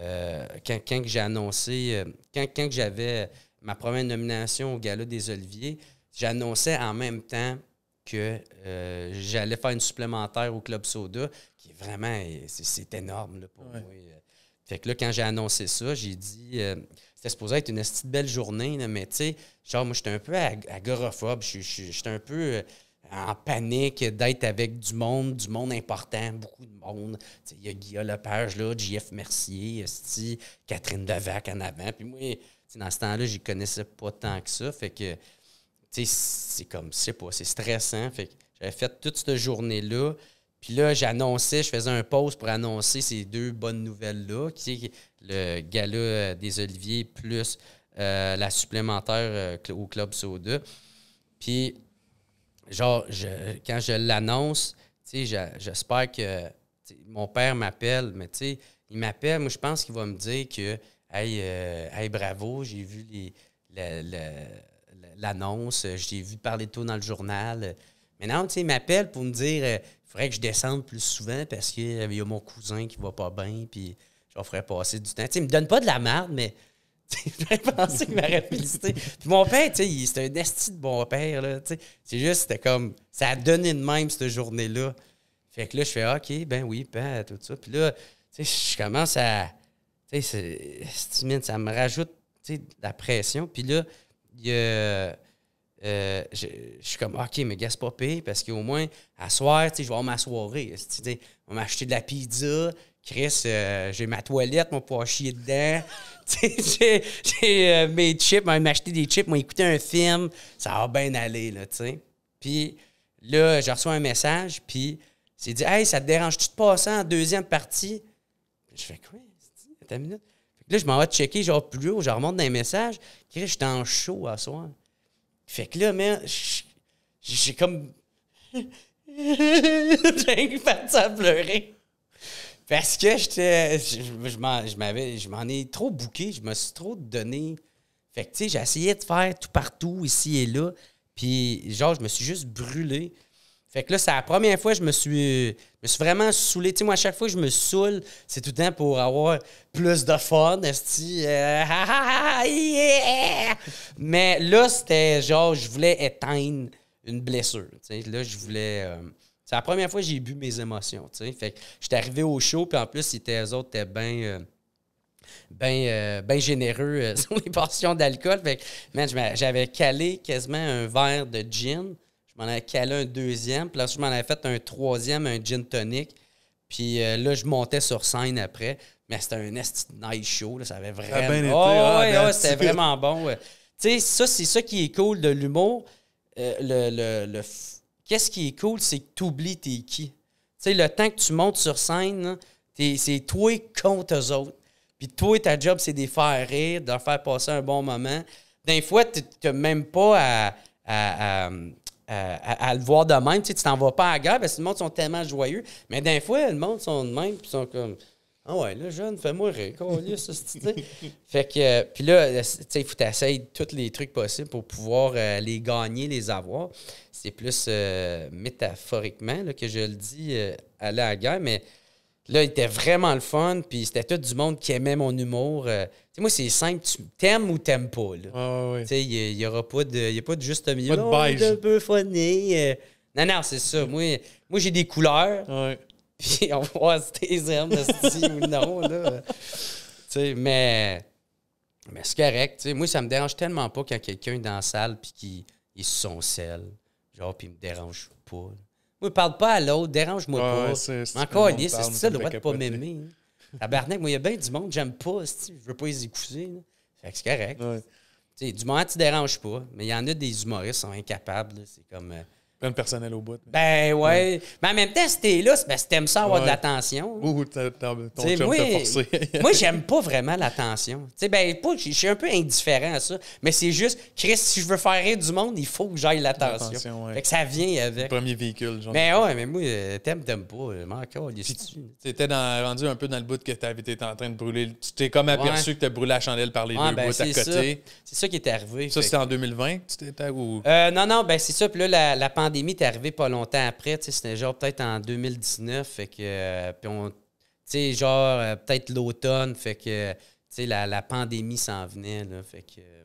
euh, quand, j'ai annoncé, quand, j'avais ma première nomination au Gala des Oliviers, j'annonçais en même temps que euh, j'allais faire une supplémentaire au Club Soda, qui est vraiment, c'est, énorme là, pour Ouais. moi. Fait que là, quand j'ai annoncé ça, j'ai dit, euh, c'était supposé être une petite belle journée, là, mais tu sais, genre, moi, j'étais un peu ag- agoraphobe, j'étais un peu en panique d'être avec du monde, du monde important, beaucoup de monde. Il y a Guillaume Lepage, là, JF Mercier, Catherine Devac en avant. Puis moi, dans ce temps-là, je connaissais pas tant que ça. Fait que, c'est comme, je sais pas, c'est stressant. Fait que j'avais fait toute cette journée-là. Puis là, j'annonçais, je faisais un pause pour annoncer ces deux bonnes nouvelles-là, qui est le gala des Oliviers plus euh, la supplémentaire euh, au Club Soda. Puis, genre, je- quand je l'annonce, j'espère que mon père m'appelle, mais tu sais, il m'appelle, moi, je pense qu'il va me dire que, hey, euh, hey, bravo, j'ai vu l'annonce, j'ai vu parler de toi dans le journal. Mais non, tu sais, il m'appelle pour me dire, il faudrait que je descende plus souvent parce qu'il y a mon cousin qui va pas bien, puis je ferais passer du temps. Tu sais, il me donne pas de la merde, mais J'aurais pensé qu'il m'aurait félicité. Puis mon père, tu sais, c'était un esti de bon père, là, tu sais. C'est juste, c'était comme, ça a donné de même cette journée-là. Fait que là, je fais, OK, ben oui, tout ça. Puis là, tu sais, je commence à, tu sais, ça me rajoute, tu sais, la pression. Puis là, il y a, euh, je, je suis comme, OK, mais c'est pas parce qu'au moins, à soir, je vais avoir ma soirée. On va m'acheter de la pizza. Chris, euh, j'ai ma toilette, moi, pour chier dedans. [laughs] J'ai euh, mes chips, on va m'acheter des chips, moi, écouter un film. Ça va bien aller, là, tu sais. Puis là, je reçois un message, puis c'est dit, Hey, ça te dérange-tu de passer en deuxième partie? Je fais quoi? Attends une minute. Là, je m'en vais checker, genre plus haut, je remonte dans les messages. Chris, j'étais en show à soir. Fait que là, man, j'ai comme. [laughs] j'ai parti à pleurer. Parce que j'étais. Je m'en ai trop bouqué, je me suis trop donné. Fait que, tu sais, j'ai essayé de faire tout partout, ici et là. Puis, genre, je me suis juste brûlé. Fait que là, c'est la première fois que je me suis, je me suis vraiment saoulé. Tu sais, moi, à chaque fois que je me saoule, c'est tout le temps pour avoir plus de fun, euh! [laughs] Mais là, c'était genre, je voulais éteindre une blessure. tu sais. Là, je voulais... euh, c'est la première fois que j'ai bu mes émotions, tu sais. Fait que j'étais arrivé au show, puis en plus, c'était, eux autres étaient bien... ben, ben généreux [laughs] sur les portions d'alcool. Fait que, j'avais calé quasiment un verre de gin. Je m'en avais calé un deuxième. Puis là, je m'en avais fait un troisième, un gin tonic. Puis euh, là, je montais sur scène après. Mais c'était un esti de nice show. là. Ça avait vraiment... a bien été, Oh, ah, ouais, c'était it. vraiment bon. ouais. Tu sais, ça, c'est ça qui est cool de l'humour. Euh, le, le- le f- Qu'est-ce qui est cool, c'est que tu oublies t'es qui. Tu sais, le temps que tu montes sur scène, t'es- c'est toi contre eux autres. Puis toi, ta job, c'est de les faire rire, de leur faire passer un bon moment. Des fois, tu n'as même pas à, à- à- à- à le voir de même. Tu sais, t'en vas pas à la guerre parce que le monde sont tellement joyeux. Mais des fois, le monde sont de même puis sont comme Ah ouais, là, jeune, fais-moi rire. sais. [laughs] fait que, euh, puis là, euh, tu sais, il faut tu tous les trucs possibles pour pouvoir euh, les gagner, les avoir. C'est plus euh, métaphoriquement là, que je le dis, euh, aller à la guerre, mais là, il était vraiment le fun, puis c'était tout du monde qui aimait mon humour. Moi, c'est simple, tu t'aimes ou t'aimes pas, sais, il n'y aura pas de, il y a pas de juste milieu. Pas de Oh, beige. il est un peu funny. euh. Non, non, c'est ça. Moi, moi j'ai des couleurs, [laughs] puis on va voir si t'es aimes, [laughs] ou non, là. Tu sais, mais, mais c'est correct. Moi, ça me dérange tellement pas quand quelqu'un est dans la salle, puis qu'il il est sur son sel. Genre, puis il me dérange pas. Moi, parle pas à l'autre, dérange-moi Ouais, pas. Encore, c'est ça le droit de pas m'aimer. hein. Tabarnak, moi, il y a bien du monde, j'aime pas, je veux pas les écouter. là. Fait que c'est correct. Ouais. Du moment tu déranges pas, mais il y en a des humoristes qui sont incapables. C'est comme. euh, Plein de personnel au bout. ben ouais. Mais en même temps, si t'es là, parce que t'aimes ça avoir de l'attention. Ouh, t'as- t'as- ton T'sais, chum moi, t'a forcé. [laughs] moi, j'aime pas vraiment l'attention. Tu sais, ben, je suis un peu indifférent à ça, mais c'est juste, Chris, si je veux faire rire du monde, il faut que j'aille l'attention. Ouais. Fait que ça vient avec. Premier véhicule, genre. Mais ouais, mais moi, euh, t'aimes, t'aimes pas. euh, encore, il T'étais dans, rendu un peu dans le bout que t'avais été en train de brûler. Tu t'es comme aperçu que t'as brûlé la chandelle par les Ouais, deux ben, bouts à côté. C'est ça qui est arrivé. Ça, c'était en 2020 que tu t'étais ou? Euh, non, non, ben c'est ça. Puis là, la, la pandémie est arrivée pas longtemps après. C'était genre peut-être en 2019. Fait que. euh, puis on. Tu sais, genre euh, peut-être l'automne. Fait que. La, la pandémie s'en venait. Là, fait que. euh,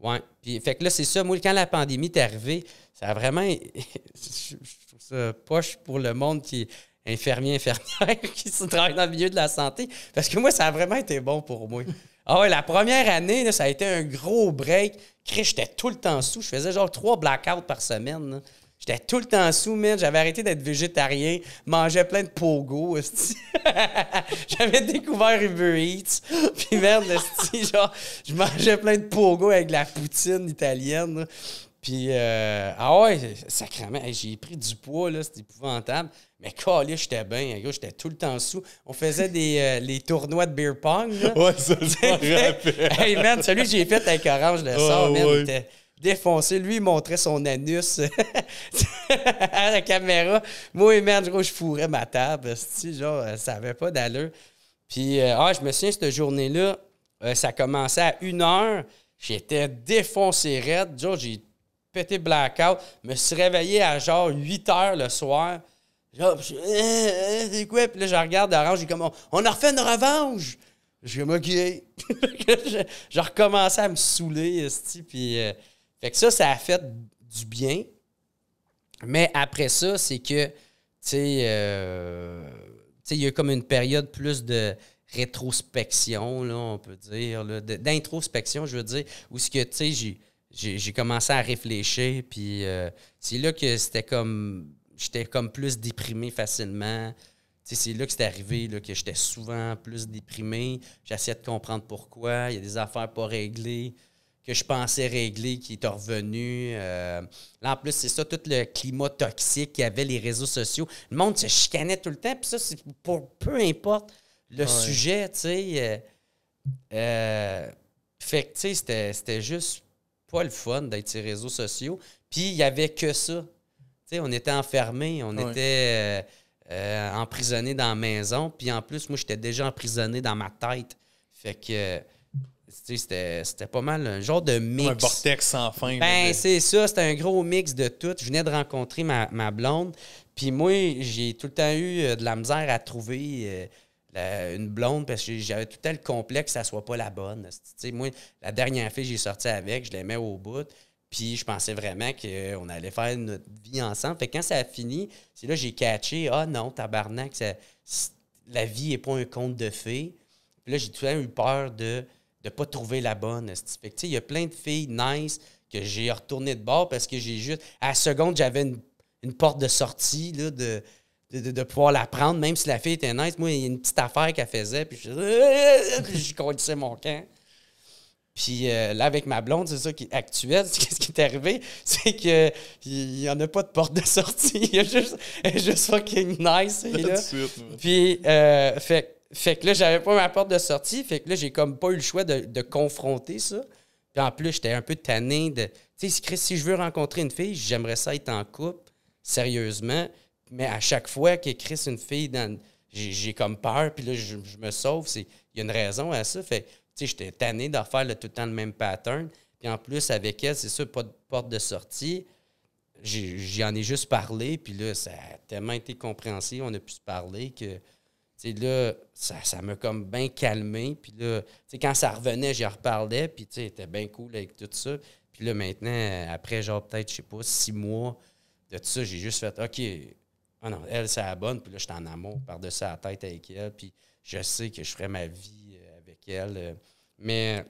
Ouais. Puis, fait que là, c'est ça. Moi, quand la pandémie est arrivée, ça a vraiment. [laughs] je trouve ça poche pour le monde qui est infirmier, infirmière, [laughs] qui se travaille dans le milieu de la santé. Parce que moi, ça a vraiment été bon pour moi. [laughs] Ah ouais, la première année, là, ça a été un gros break. J'étais tout le temps sous. Je faisais genre trois blackouts par semaine. là. J'étais tout le temps sous, man. J'avais arrêté d'être végétarien, mangeais plein de pogo. [laughs] J'avais découvert Uber Eats. Puis merde, esti, [laughs] genre, je mangeais plein de pogo avec de la poutine italienne. là. Puis, euh, ah ouais, sacrément, j'ai pris du poids, là, c'était épouvantable. Mais calé, j'étais bien, j'étais tout le temps sous. On faisait des euh, les tournois de beer pong, là. Ouais, ça, je m'en rappelle. hey man, celui que j'ai fait avec Orange le sort, man, ouais. il était défoncé. Lui, il montrait son anus [laughs] à la caméra. Moi, man, je fourrais ma table. Genre, euh, ça avait pas d'allure. Puis, euh, ah, je me souviens, cette journée-là, euh, ça commençait à une heure. J'étais défoncé raide. Genre, j'ai pété blackout. me suis réveillé à genre 8 heures le soir. Genre, je- c'est quoi? Puis là, je regarde Orange, j'ai comme, on, a refait une revanche. Je suis comme, OK. [laughs] je, recommençais à me saouler, puis... fait que ça, ça a fait du bien. Mais après ça, c'est que, tu sais, euh, il y a comme une période plus de rétrospection, on peut dire, d'introspection, je veux dire, où que, tu sais, j'ai- commencé à réfléchir, puis euh, c'est là que c'était comme, j'étais comme plus déprimé facilement. C'est là que c'est arrivé, là, que j'étais souvent plus déprimé. J'essayais de comprendre pourquoi. Il y a des affaires pas réglées que je pensais régler qui est revenu. Euh, là, en plus, c'est ça, tout le climat toxique qu'il y avait, les réseaux sociaux. Le monde se chicanait tout le temps. Puis ça, c'est pour peu importe le sujet, tu sais. euh, euh, fait que, tu sais, c'était- juste pas le fun d'être sur les réseaux sociaux. Puis il y avait que ça. Tu sais, on était enfermés, on Ouais. était euh, emprisonnés dans la maison. Puis en plus, moi, j'étais déjà emprisonné dans ma tête. Fait que, c'était pas mal un genre de mix. Un vortex sans fin. Ben, c'est ça, c'était un gros mix de tout. Je venais de rencontrer ma, ma blonde. Puis moi, j'ai tout le temps eu euh, de la misère à trouver euh, la- une blonde parce que j'avais tout le temps le complexe que ça soit pas la bonne. Moi, la dernière fille j'ai sorti avec, je l'aimais au bout. Puis je pensais vraiment qu'on allait faire notre vie ensemble. Fait que quand ça a fini, c'est là j'ai catché Ah non, tabarnak, ça- la vie n'est pas un conte de fées. Puis là, j'ai tout le temps eu peur de ne pas trouver la bonne. Fait que, il y a plein de filles nice que j'ai retourné de bord parce que j'ai juste. À la seconde, j'avais une, une porte de sortie là, de, de, de- de pouvoir la prendre, même si la fille était nice. Moi, il y a une petite affaire qu'elle faisait, puis je, [laughs] je conduisais mon camp. Puis euh, là, avec ma blonde, c'est ça qui est actuel. [laughs] Qu'est-ce qui est arrivé? C'est que il n'y en a pas de porte de sortie. [laughs] Il y a juste, juste fucking nice. Tout de suite. Puis, euh, fait, fait que là, j'avais pas ma porte de sortie. Fait que là, j'ai comme pas eu le choix de, de confronter ça. Puis en plus, j'étais un peu tanné de. Tu sais, Chris, si je veux rencontrer une fille, j'aimerais ça être en couple, sérieusement. Mais à chaque fois que Chris, une fille, dans, j'ai, comme peur, puis là, je, je me sauve. Il y a une raison à ça. Fait tu sais, j'étais tanné de refaire le- tout le temps le même pattern. Puis en plus, avec elle, c'est ça, pas de porte de sortie. J'en ai, juste parlé, puis là, ça a tellement été compréhensible, on a pu se parler que, là, ça ça m'a comme bien calmé. Puis là, quand ça revenait, j'y reparlais, puis tu sais, c'était bien cool avec tout ça. Puis là, maintenant, après, genre, peut-être, je sais pas, six mois de tout ça, j'ai juste fait, OK, ah non, elle, c'est la bonne, puis là, j'étais en amour par-dessus la tête avec elle, puis je sais que je ferais ma vie euh, avec elle. euh, mais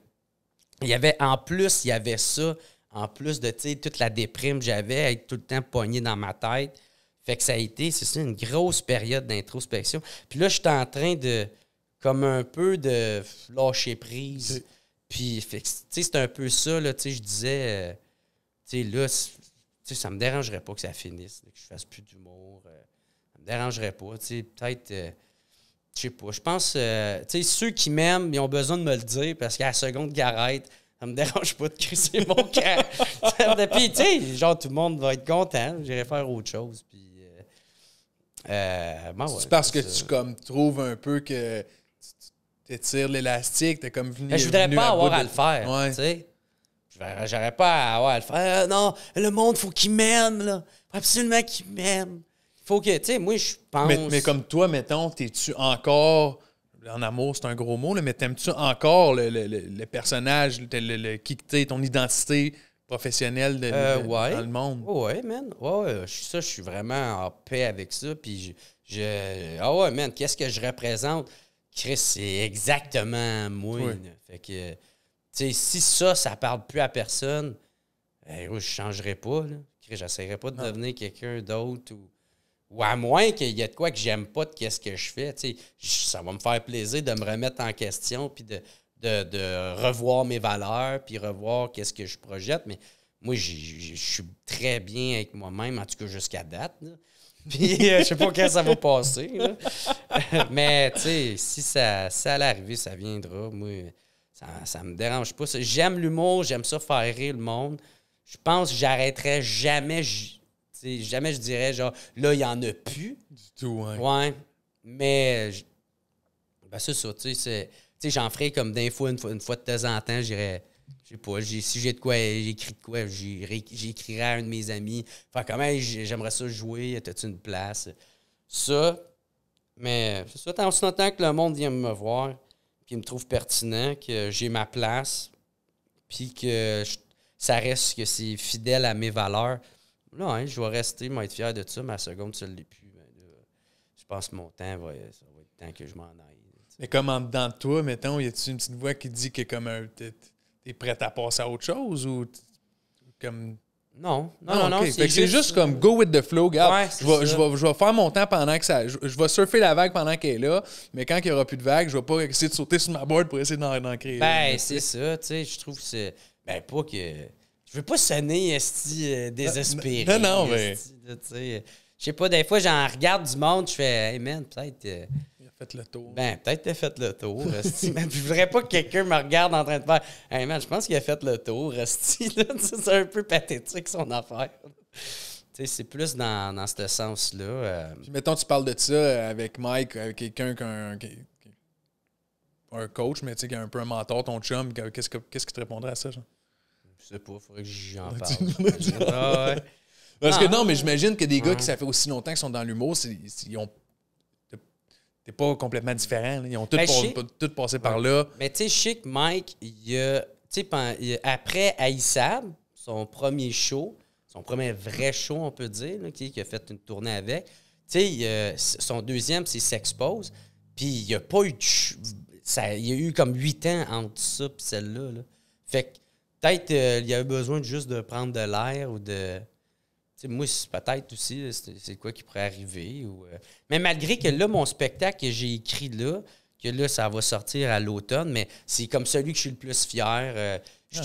il y avait, en plus, il y avait ça, en plus de, tu sais, toute la déprime que j'avais, être tout le temps pogné dans ma tête. Fait que ça a été, c'est ça, une grosse période d'introspection. Puis là, j'étais en train de, comme un peu de lâcher prise. Puis, tu sais, c'est un peu ça, là, tu sais, je disais, euh, tu sais, là, tu sais, ça me dérangerait pas que ça finisse, que je fasse plus d'humour. euh, ça me dérangerait pas, tu sais, peut-être... euh, je sais pas. Je pense, euh, tu sais, ceux qui m'aiment, ils ont besoin de me le dire parce qu'à la seconde qu'ils arrêtent, ça me [laughs] dérange pas de crisser mon [laughs] camp. Puis, tu sais, genre, tout le monde va être content. J'irai faire autre chose. Puis, euh, euh, ouais, c'est parce que ça. tu comme trouves un peu que tu étires l'élastique, t'es comme venu. Mais je voudrais venu pas avoir à le faire. Ouais. Tu sais, J'aurais- pas à avoir à le faire. Ah, non, le monde, faut qu'il m'aime, là. Faut absolument qu'il m'aime. Faut que, tu sais, moi, je pense. Mais, mais comme toi, mettons, t'es-tu encore en amour, c'est un gros mot, là, mais t'aimes-tu encore le, le- le- le personnage, le, le- le- qui que t'es, ton identité professionnelle de, Euh, de- ouais. dans le monde? Ouais, man. Ouais, je- ça, je suis vraiment en paix avec ça. Puis je, je- Ah ouais, man, qu'est-ce que je représente? Chris, c'est exactement moi. Oui. Fait que, tu sais, si ça, ça parle plus à personne, ben, je changerais pas. Là. Chris, j'essaierais pas de Non. devenir quelqu'un d'autre ou. Ou à moins qu'il y ait de quoi que j'aime pas de qu'est-ce que je fais. tu sais, ça va me faire plaisir de me remettre en question puis de, de, de revoir mes valeurs puis revoir qu'est-ce que je projette. Mais moi, je suis très bien avec moi-même, en tout cas jusqu'à date. là. [laughs] Puis euh, je sais pas quand ça va passer. là. [laughs] Mais tu sais, si ça, ça allait arriver, ça viendra. Moi, ça, ça me dérange pas. J'aime l'humour, j'aime ça faire rire le monde. Je pense que j'arrêterais jamais. j- tu sais, jamais je dirais genre là, il y en a plus. Du tout, ouais. Ouais. Mais ben c'est ça, tu sais, j'en ferai comme d'un fois, une fois, de temps en temps, j'irais. Je sais pas, si j'ai de quoi, j'écris de quoi, j'irai- j'écrirai à un de mes amis. Enfin, comment j'aimerais ça jouer, t'as-tu une place? Ça, mais c'est ça, tant aussi que le monde vient me voir, puis me trouve pertinent, que j'ai ma place, puis que ça reste que c'est fidèle à mes valeurs. Là, hein, je vais rester, je vais être fier de ça, la seconde, ça ne l'est plus. ben je pense que mon temps ça va être temps que je m'en aille. Mais comme en dedans de toi, mettons, y a-tu une petite voix qui dit que comme un, t'es, t'es prête à passer à autre chose ou comme? Non, non, Ah, non, non. ok. Fait que c'est juste comme go with the flow, gars. Ouais, je, vais, je, vais, je vais faire mon temps pendant que ça. Je, je vais surfer la vague pendant qu'elle est là, mais quand il n'y aura plus de vague, je vais pas essayer de sauter sur ma board pour essayer d'en, créer. Ben, c'est ça, tu sais, je trouve que c'est. Ben, pas que. Je veux pas sonner, esti, euh, désespéré. Non, non, mais-. Je sais pas, des fois, j'en regarde du monde, je fais, hey man, peut-être. euh, fait le tour. ben, peut-être t'as fait le tour, [laughs] esti. Mais je voudrais pas que quelqu'un me regarde en train de faire, hey man, je pense qu'il a fait le tour, esti. [laughs] là. Tu sais, C'est un peu pathétique, son affaire. Tu sais, c'est plus dans, dans ce sens-là. euh, mettons, tu parles de ça avec Mike, avec quelqu'un qui un, un coach, mais tu sais, qui a un peu un mentor, ton chum, qu'est-ce, que, qu'est-ce te répondrait à ça, genre? Je sais pas, faudrait que j'en [laughs] parle. Ah, ouais. Parce que non, mais j'imagine que des gars qui ça fait aussi longtemps qu'ils sont dans l'humour, ils ont. T'es pas complètement différent. là. Ils ont tous Ben, sais- tous passé par là. Mais tu sais, je sais que Mike, il a, tu sais, pen- il a- après Aïssab, son premier show, son premier vrai show, on peut dire, là, qui, qui a fait une tournée avec, tu sais, son deuxième, c'est S'expose, puis il n'y a pas eu de... Ça, il y a eu comme huit ans entre ça et celle-là. là. Fait que peut-être euh, il y avait besoin de juste de prendre de l'air ou de... Moi, c'est peut-être aussi, c'est quoi qui pourrait arriver. Ou, euh, Mais malgré que là, mon spectacle que j'ai écrit là, que là, ça va sortir à l'automne, mais c'est comme celui que je suis le plus fier. euh, je, Ah,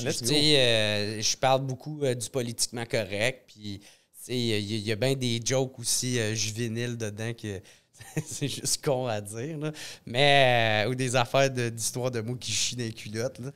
euh, je parle beaucoup du politiquement correct, puis il y, a- il y a bien des jokes aussi juvéniles dedans que [laughs] c'est juste con à dire, là. mais euh, ou des affaires d'histoire de, mots qui chient dans les culottes. là.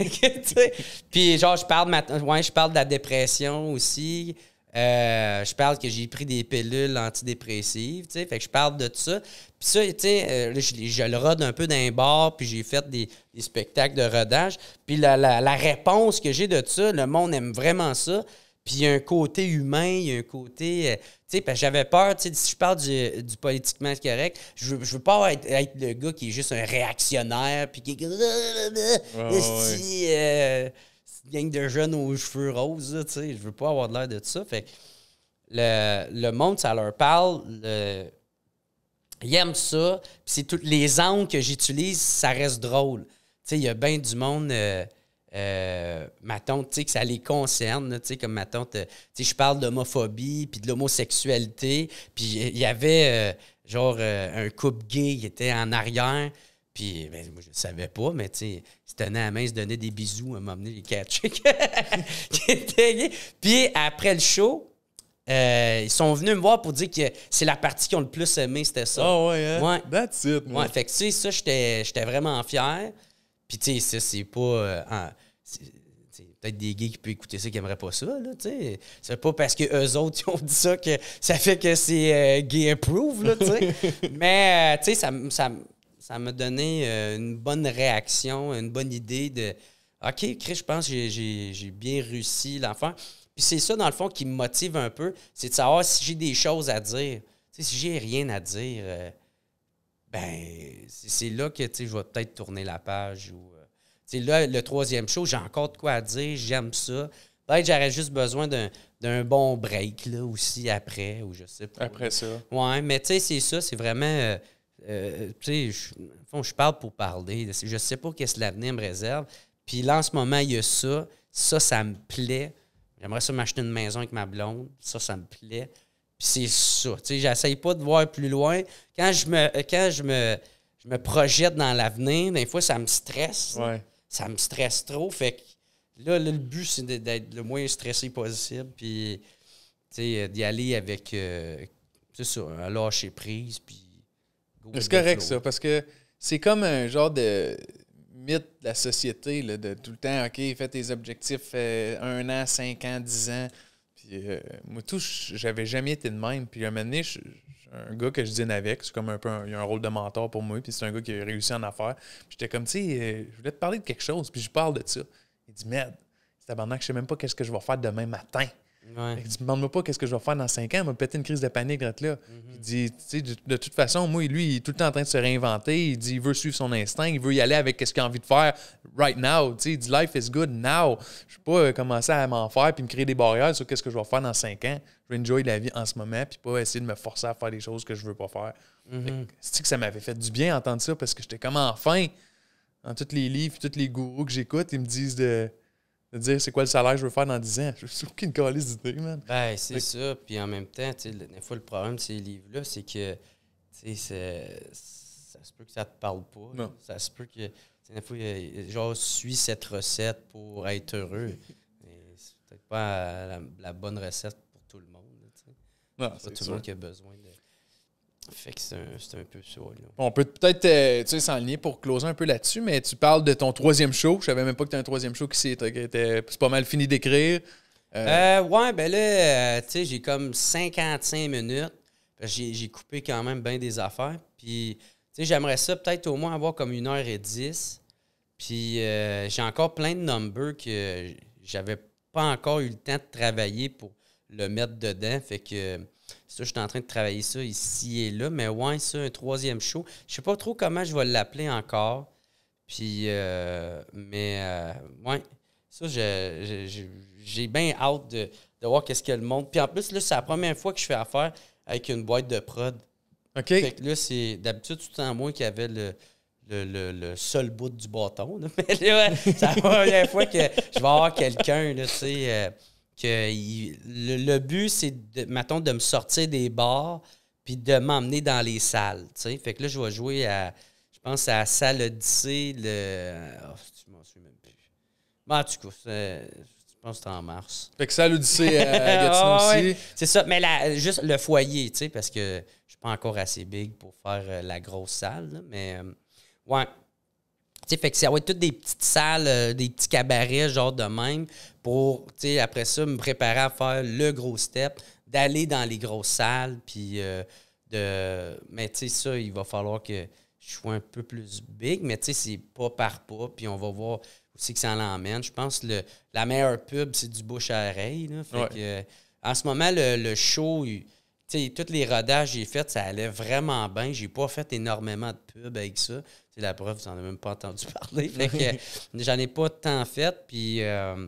[laughs] Puis genre, je parle, ouais, je parle de la dépression aussi. Euh, je parle que j'ai pris des pilules antidépressives, tu sais, fait que je parle de tout ça. Puis ça, tu sais, euh, je, je le rode un peu d'un bar, puis j'ai fait des, des spectacles de rodage. Puis la, la- la réponse que j'ai de ça, le monde aime vraiment ça. Puis il y a un côté humain, il y a un côté... euh, tu sais, parce que j'avais peur, tu sais, si je parle du, du politiquement correct, je veux, je veux pas être, être le gars qui est juste un réactionnaire, puis qui est... Gang de jeunes aux cheveux roses, tu sais. Je veux pas avoir de l'air de ça. Fait le, le monde, ça leur parle. le- ils aiment ça. Puis c'est toutes les angles que j'utilise, ça reste drôle. Tu sais, il y a bien du monde. euh, euh, ma tante, tu sais, que ça les concerne, tu sais, comme ma tante, tu sais, je parle d'homophobie, puis de l'homosexualité, puis il y avait, euh, genre, un couple gay qui était en arrière, puis ben, moi, je ne savais pas, mais tu sais, il se tenait à la main, il se donnait des bisous, à m'emmener les gays. [laughs] Puis après le show, euh, ils sont venus me voir pour dire que c'est la partie qu'ils ont le plus aimé, c'était ça. Ah ouais, hein? Ouais. That's it, man. Ouais, fait que tu sais, ça, j'étais vraiment fier. Puis tu sais, ça, c'est pas. euh, peut-être des gays qui peuvent écouter ça qui n'aimeraient pas ça, là, tu sais. C'est pas parce que eux autres, ils ont dit ça que ça fait que c'est euh, gay approve, là, tu sais. [laughs] Mais, euh, tu sais, ça, ça, ça m'a donné euh, une bonne réaction, une bonne idée de OK, Chris, je pense que j'ai- bien réussi l'enfant. Puis c'est ça, dans le fond, qui me motive un peu, c'est de savoir si j'ai des choses à dire. Si j'ai rien à dire, euh, ben, c'est là que, je vais peut-être tourner la page. Ou, euh, là, le troisième show, j'ai encore de quoi à dire, j'aime ça. Peut-être j'aurais juste besoin d'un, d'un bon break, là, aussi, après, ou je sais pas. Après ça. Ouais, mais tu sais, c'est ça, c'est vraiment. Euh, tu sais, je- parle pour parler. Je sais pas qu'est-ce que l'avenir me réserve. Puis là, en ce moment, il y a ça. Ça, ça me plaît. J'aimerais ça m'acheter une maison avec ma blonde. Ça, ça me plaît. Puis c'est ça. Tu sais, j'essaye pas de voir plus loin. Quand je me, quand je me, je me projette dans l'avenir, des fois, ça me stresse. Ouais. Ça me stresse trop. Fait que là, là, le but, c'est d'être le moins stressé possible. Puis, tu sais, d'y aller avec, euh, c'est ça, un lâcher prise. Puis, go C'est correct, flow. ça, parce que c'est comme un genre de mythe de la société, là, de tout le temps, OK, fais tes objectifs euh, un an, cinq ans, dix ans. Puis euh, moi, tout, j'avais jamais été de même. Puis un moment donné, je- un gars que je dîne avec, c'est comme un peu un, il a un rôle de mentor pour moi, puis c'est un gars qui a réussi en affaires. Puis j'étais comme, tu sais, euh, je voulais te parler de quelque chose, puis je parle de ça. Il dit, merde, c'est abandonnant que je sais même pas qu'est-ce que je vais faire demain matin. Ouais. Tu me demandes pas qu'est-ce que je vais faire dans 5 ans, il m'a pété une crise de panique là. là. Il dit, tu sais, de, de toute façon, moi, lui, il est tout le temps en train de se réinventer. Il dit, il veut suivre son instinct, il veut y aller avec ce qu'il a envie de faire right now. Tu sais, il dit, life is good now. Je vais pas euh, commencer à m'en faire puis me créer des barrières sur qu'est-ce que je vais faire dans 5 ans. Je vais enjoy la vie en ce moment puis pas essayer de me forcer à faire des choses que je veux pas faire. C'est que ça m'avait fait du bien d'entendre ça parce que j'étais comme enfin, dans tous les livres, tous les gourous que j'écoute, ils me disent de, de dire c'est quoi le salaire que je veux faire dans 10 ans. [laughs] Je suis aucune calice d'idée, man. Ben, c'est ça. Puis en même temps, tu sais, le- des fois, le problème de ces livres-là, c'est que, tu sais, c'est- ça se peut que ça te parle pas. Non. Ça se peut que, des fois, genre, suis cette recette pour être heureux. [laughs] C'est peut-être pas la, la bonne recette pour tout le monde. tu sais. Non, C'est pas tout le monde qui a besoin de. Fait que c'est un, c'est un peu ça, là. On peut peut-être euh, tu sais, s'enligner pour closer un peu là-dessus, mais tu parles de ton troisième show. Je savais même pas que tu as un troisième show qui s'est- qui était c'est pas mal fini d'écrire. Euh, Euh, ouais, ben là, euh, tu sais, j'ai comme 55 minutes. J'ai j'ai coupé quand même bien des affaires. Puis, tu sais, j'aimerais ça peut-être au moins avoir comme 1h10. Puis, euh, j'ai encore plein de numbers que j'avais pas encore eu le temps de travailler pour le mettre dedans. Fait que, ça, je suis en train de travailler ça ici et là. Mais ouais, ça, un troisième show. Je sais pas trop comment je vais l'appeler encore. Puis, euh, mais, euh, ouais, ça, j'ai bien hâte de, de voir qu'est-ce que le monde. Puis en plus, là, c'est la première fois que je fais affaire avec une boîte de prod. OK. Fait que là, c'est d'habitude tout le temps moi qui avait le, le, le- le seul bout du bâton. là. [laughs] Mais là, c'est la première fois que je vais avoir quelqu'un, là, tu sais, euh, que il- le, le but, c'est, de, mettons, de me sortir des bars puis de m'emmener dans les salles. Fait que là, je vais jouer à, je pense, à la salle Odyssée, le... Oh, je m'en souviens même plus. Mais en tout cas, je pense que c'est en mars. Fait que l'Odyssée à [laughs] Gatineau Ah, aussi. ouais. C'est ça, mais la- juste le foyer, tu sais, parce que je suis pas encore assez big pour faire euh, la grosse salle, là, mais euh, ouais. Sais, fait que ça va être toutes des petites salles, euh, des petits cabarets, genre de même, pour, tu sais, après ça, me préparer à faire le gros step, d'aller dans les grosses salles, puis euh, de. Mais tu sais, ça, il va falloir que je sois un peu plus big, mais tu sais, c'est pas par pas, puis on va voir aussi que ça l'emmène. Je pense que le- la meilleure pub, c'est du bouche à oreille. Là. Fait Ouais. que, euh, en ce moment, le, le show, il- tu sais, tous les rodages que j'ai faits, ça allait vraiment bien. J'ai pas fait énormément de pub avec ça. C'est la preuve, vous n'en avez même pas entendu [laughs] parler. Fait que j'en ai pas tant fait. Puis euh,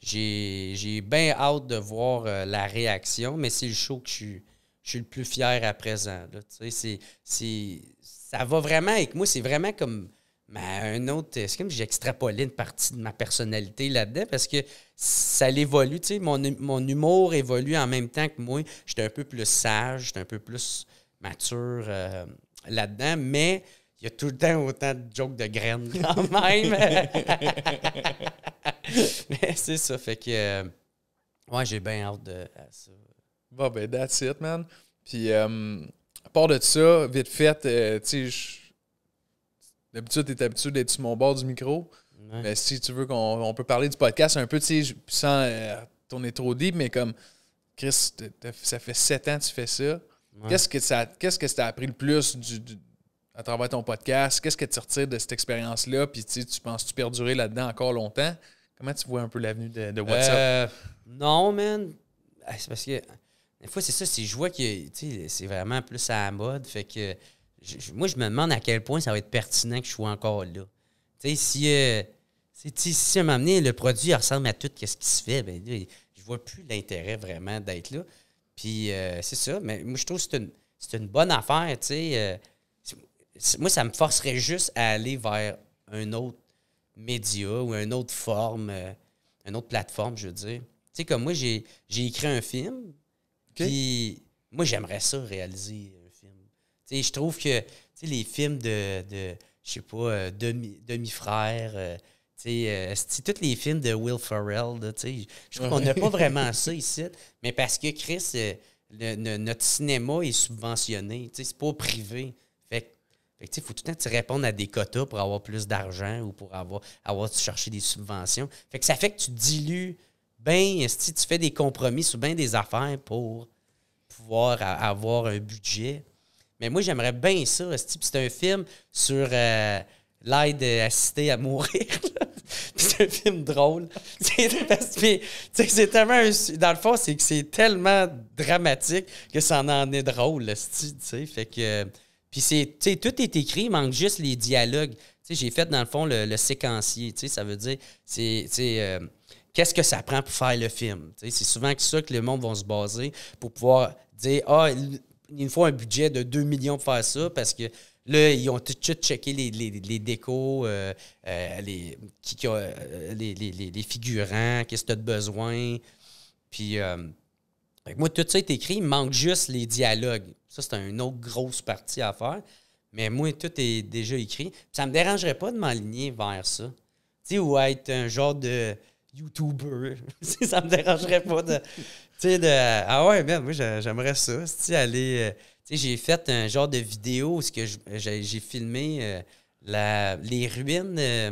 j'ai bien hâte de voir euh, la réaction, mais c'est le show que je suis, je suis le plus fier à présent. là. Ça va vraiment avec moi. C'est vraiment comme ma- un autre. C'est comme j'extrapolais une partie de ma personnalité là-dedans parce que ça l'évolue. Mon, mon humour évolue en même temps que moi. J'étais un peu plus sage, j'étais un peu plus mature euh, là-dedans, mais il y a tout le temps autant de jokes de graines [laughs] quand même. [laughs] mais c'est ça, fait que. euh, ouais, j'ai bien hâte de à ça. Bon, ben, that's it, man. Puis, euh, à part de ça, vite fait, euh, tu sais, d'habitude, t'es habitué d'être sur mon bord du micro. Ouais. Mais si tu veux qu'on on peut parler du podcast un peu, tu sais, sans euh, tourner trop deep, mais comme, Chris, ça fait sept ans que tu fais ça. Ouais. Qu'est-ce que ça qu'est-ce que t'as appris le plus du, du- à travers ton podcast? Qu'est-ce que tu retires de cette expérience-là? Puis, tu tu penses-tu perdurer là-dedans encore longtemps? Comment tu vois un peu l'avenue de, de WhatsApp? Euh, non, man. Ah, C'est parce que des fois, c'est ça, c'est je vois que c'est vraiment plus à la mode. Fait que moi, je me demande à quel point ça va être pertinent que je sois encore là. Tu sais, si, euh, sais, si à donné, le produit ressemble à tout ce qui se fait, ben, là, je vois plus l'intérêt vraiment d'être là. Puis euh, c'est ça, mais moi, je trouve que c'est une, c'est une bonne affaire, tu sais. Moi, ça me forcerait juste à aller vers un autre média ou une autre forme, euh, une autre plateforme, je veux dire. Tu sais, comme moi, j'ai écrit un film, puis moi, j'aimerais ça réaliser un film. Tu sais, je trouve que tu sais, les films de, de je sais pas, euh, demi- demi-frère, euh, tu sais, euh, tous les films de Will Ferrell, là, tu sais, je trouve qu'on n'a pas vraiment [laughs] ça ici, mais parce que Chris, le- le- notre cinéma est subventionné, tu sais, c'est pas privé. Sais, faut tout le temps que tu répondes à des quotas pour avoir plus d'argent ou pour avoir, avoir chercher des subventions. Fait que ça fait que tu dilues bien, si tu fais des compromis sur bien des affaires pour pouvoir avoir un budget. Mais moi, j'aimerais bien ça. C'est un film sur euh, l'aide assistée à mourir. [laughs] c'est un film drôle. [laughs] C'est tellement un Dans le fond, c'est que c'est tellement dramatique que ça en est drôle. Fait que. Puis c'est, tu sais, tout est écrit, il manque juste les dialogues. Tu sais, j'ai fait dans le fond le, séquencier. Tu sais, ça veut dire, c'est, euh, qu'est-ce que ça prend pour faire le film? Tu sais, c'est souvent que ça que le monde va se baser pour pouvoir dire, ah, il faut un budget de 2 millions pour faire ça parce que là, ils ont tout de suite checké les, les, les décos, euh, euh, les, qui, qui les, les, figurants, qu'est-ce que tu as de besoin. Puis, fait que moi, tout ça est écrit, il manque juste les dialogues. Ça, c'est une autre grosse partie à faire. Mais moi, tout est déjà écrit. Ça me dérangerait pas de m'aligner vers ça. Tu ou être un genre de YouTuber. [laughs] ça me dérangerait pas de. Tu sais, de. Ah ouais, ben, moi, j'a- j'aimerais ça. Tu aller. euh, tu sais, j'ai fait un genre de vidéo où j'ai filmé euh, la, les ruines euh,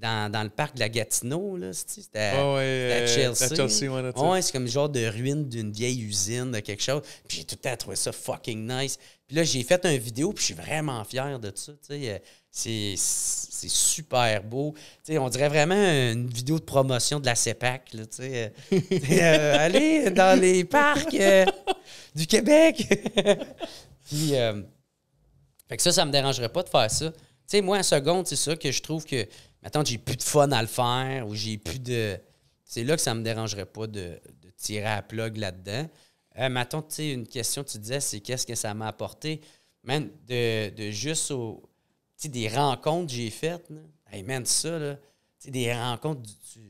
dans, dans le parc de la Gatineau. Là, C'était à- Ah ouais, c'était à euh, Chelsea. à Chelsea, ouais, c'est comme le genre de ruine d'une vieille usine, de quelque chose. Puis j'ai tout le temps trouvé ça fucking nice. Puis là, j'ai fait une vidéo, puis je suis vraiment fier de ça. Euh, C'est c'est super beau. On dirait vraiment une vidéo de promotion de la CEPAC. Là, tu sais. Euh, [laughs] euh, allez dans les parcs euh, du Québec. [laughs] puis, euh, fait que ça, ça me dérangerait pas de faire ça. Tu sais, moi, en seconde, c'est ça que je trouve que, maintenant, j'ai plus de fun à le faire ou j'ai plus de. C'est là que ça me dérangerait pas de, tirer à plug là-dedans. Euh, mettons, tu sais, une question, tu disais, c'est qu'est-ce que ça m'a apporté? Man, de, de juste au. Tu des rencontres que j'ai faites. Hey, man, ça, là. Tu des rencontres. Tu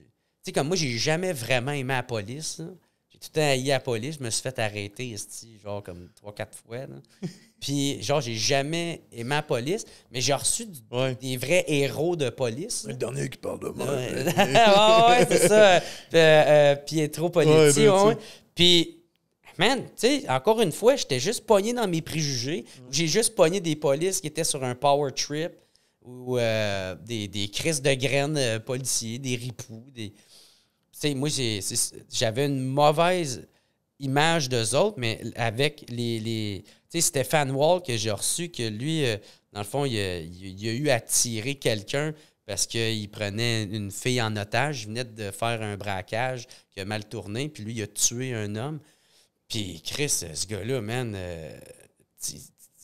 sais, comme moi, j'ai jamais vraiment aimé la police. J'ai tout le temps haï la police. Je me suis fait arrêter, esti, genre comme trois, quatre fois, là. [laughs] Puis, genre, j'ai jamais aimé la police, mais j'ai reçu du- Ouais. des vrais héros de police. là. Le dernier qui parle de moi. Ouais, [laughs] ouais, c'est ça. Euh, euh, Pietro Politi, Ouais, ouais, ben, ouais. Puis, man, tu sais, encore une fois, j'étais juste pogné dans mes préjugés. J'ai juste pogné des polices qui étaient sur un power trip ou euh, des, des crises de graines euh, policiers, des ripoux. Des... Sais, moi, j'avais une mauvaise image d'eux autres, mais avec les. les tu sais, Stéphane Wall que j'ai reçu, que lui, euh, dans le fond, il a, il- a eu à tirer quelqu'un parce qu'il prenait une fille en otage. Il venait de faire un braquage qui a mal tourné, puis lui, il a tué un homme. Puis Chris, ce gars-là, man, euh,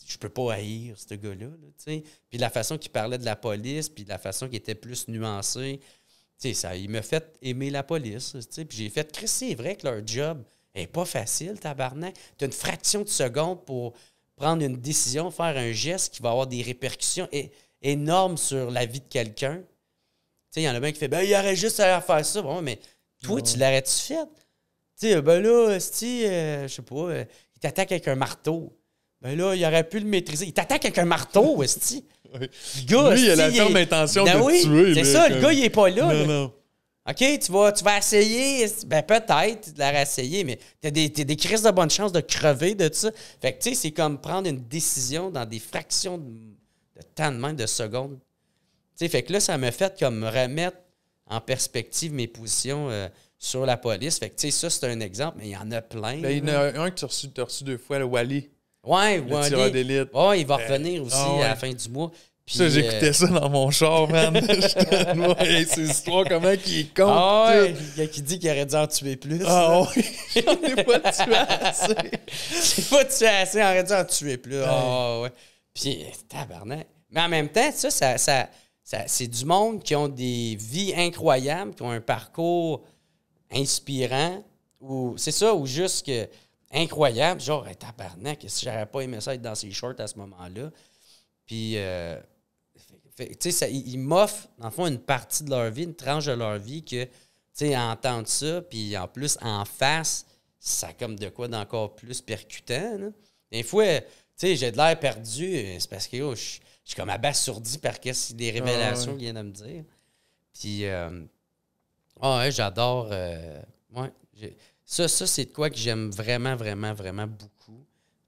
je peux pas haïr ce gars-là. là, puis la façon qu'il parlait de la police, puis la façon qu'il était plus nuancé, ça, il m'a fait aimer la police. tu sais. Puis j'ai fait, Chris, c'est vrai que leur job est pas facile, tabarnak. Tu as une fraction de seconde pour prendre une décision, faire un geste qui va avoir des répercussions énormes sur la vie de quelqu'un. Tu sais, il y en a bien qui fait, ben, il aurait juste à faire ça. Bon, mais toi, tu l'aurais-tu fait? Tu sais, ben là, si, je sais pas, euh, il t'attaque avec un marteau. Ben là, il aurait pu le maîtriser. Il t'attaque avec un marteau, esti. Gars, Lui, il a la ferme est- intention Ben de oui, tuer. C'est ça, le gars, il est pas là. Non, là. non. OK, tu vas, tu vas essayer. Ben peut-être de la réessayer, mais t'as des, t'as des crises de bonne chance de crever de ça. Fait que, tu sais, c'est comme prendre une décision dans des fractions de, de temps de même, de secondes. Tu sais, fait que là, ça m'a fait comme remettre en perspective mes positions euh, sur la police. Fait que, tu sais, ça, c'est un exemple, mais il y en a plein. Ben, il y en a un que tu as reçu, reçu deux fois, le Wally. Ouais, Le Wally. tireur d'élite. Ouais, il va revenir aussi ah ouais. à la fin du mois. Puis, Ça, euh, j'écoutais ça dans mon char, man. [laughs] [laughs] Ouais, ces histoires, comment qu'il est con. Ah ouais, il y a qui dit qu'il aurait dû en tuer plus. Ah oui, [laughs] j'en ai pas tué assez. J'ai pas tué assez, il aurait dû en tuer plus. Ah ouais. Puis, tabarnak. Mais en même temps, ça, ça, ça, ça- c'est du monde qui ont des vies incroyables, qui ont un parcours inspirant, ou c'est ça, ou juste que incroyable, genre, hey, tabarnak, si j'aurais pas aimé ça être dans ses shorts à ce moment-là. Puis, euh, tu sais, ils ils m'offrent, dans le fond, une partie de leur vie, une tranche de leur vie que, tu sais, entendre ça, puis en plus, en face, ça a comme de quoi d'encore plus percutant. là. Des fois, tu sais, j'ai de l'air perdu, c'est parce que oh, je suis comme abasourdi par qu'est-ce des révélations ouais. qu'il vient de me dire. Puis, euh, ah ouais, j'adore. euh, ouais, ça, ça c'est de quoi que j'aime vraiment, vraiment, vraiment beaucoup.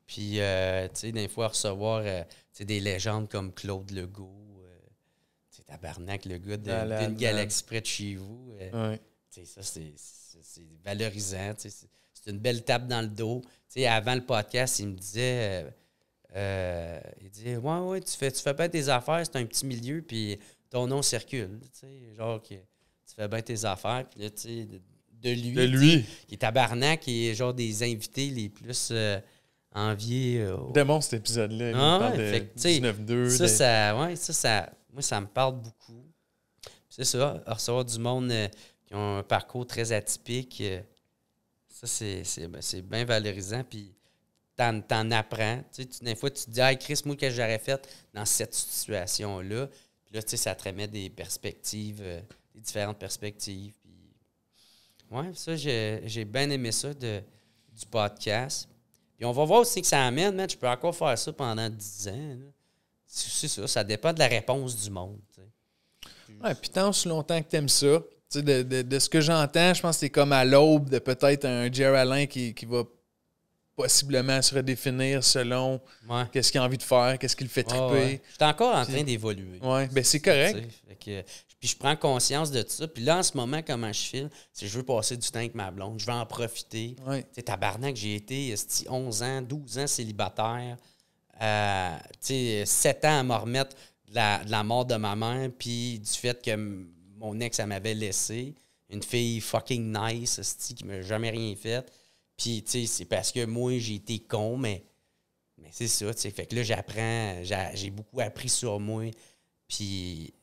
Puis, euh, tu sais, des fois, recevoir euh, des légendes comme Claude Legault, euh, tu sais, tabarnak, le gars d'une galaxie près de chez vous. euh, Ouais. tu sais, ça, c'est- c'est c'est valorisant. tu sais, C'est c'est une belle tape dans le dos. Tu sais, avant le podcast, il me disait, euh, euh, il dit, ouais, ouais, tu fais, tu fais bien tes affaires, c'est un petit milieu, puis ton nom circule. Tu sais, genre que tu fais bien tes affaires, puis là, tu sais, de, lui, De lui. qui est tabarnak, qui est genre des invités les plus euh, enviés. euh, au- cet épisode-là. Ah, ouais, de fait que, tu sais, 19-2. ça, ça, ouais, ça, ça, moi, ça me parle beaucoup. C'est ça, recevoir du monde euh, qui ont un parcours très atypique, euh, ça, c'est, ben, bien valorisant. Puis, t'en, t'en apprends. Tu sais, des fois, tu te dis, ah, Chris, moi, qu'est-ce que j'aurais fait dans cette situation-là? Puis là, tu sais, ça te remet des perspectives, des différentes perspectives. Ouais, ça, j'ai, bien aimé ça de, du podcast. Puis on va voir aussi que ça amène, man. Je peux encore faire ça pendant 10 ans. C'est ça, ça dépend de la réponse du monde. Ouais, puis tant aussi longtemps que ça. Tu sais, de, de- de ce que j'entends, je pense que c'est comme à l'aube de peut-être un Jerry Allen qui, qui va possiblement se redéfinir selon Ouais. qu'est-ce qu'il a envie de faire, qu'est-ce qui le fait triper. ouais. Je suis encore en train d'évoluer. Ouais, ben c'est correct. Que- puis je prends conscience de tout ça. Puis là, en ce moment, comment je file, c'est que je veux passer du temps avec ma blonde. Je veux en profiter. Tu sais, tabarnak, j'ai été esti, 11 ans, 12 ans célibataire. Euh, tu sais, 7 ans à me remettre de la, de la mort de ma mère, puis du fait que mon ex, elle m'avait laissé. Une fille fucking nice, esti, qui m'a jamais rien fait. Puis, tu sais, c'est parce que moi, j'ai été con, mais, mais c'est ça, tu sais. Fait que là, j'apprends, j'ai j'ai beaucoup appris sur moi. Puis,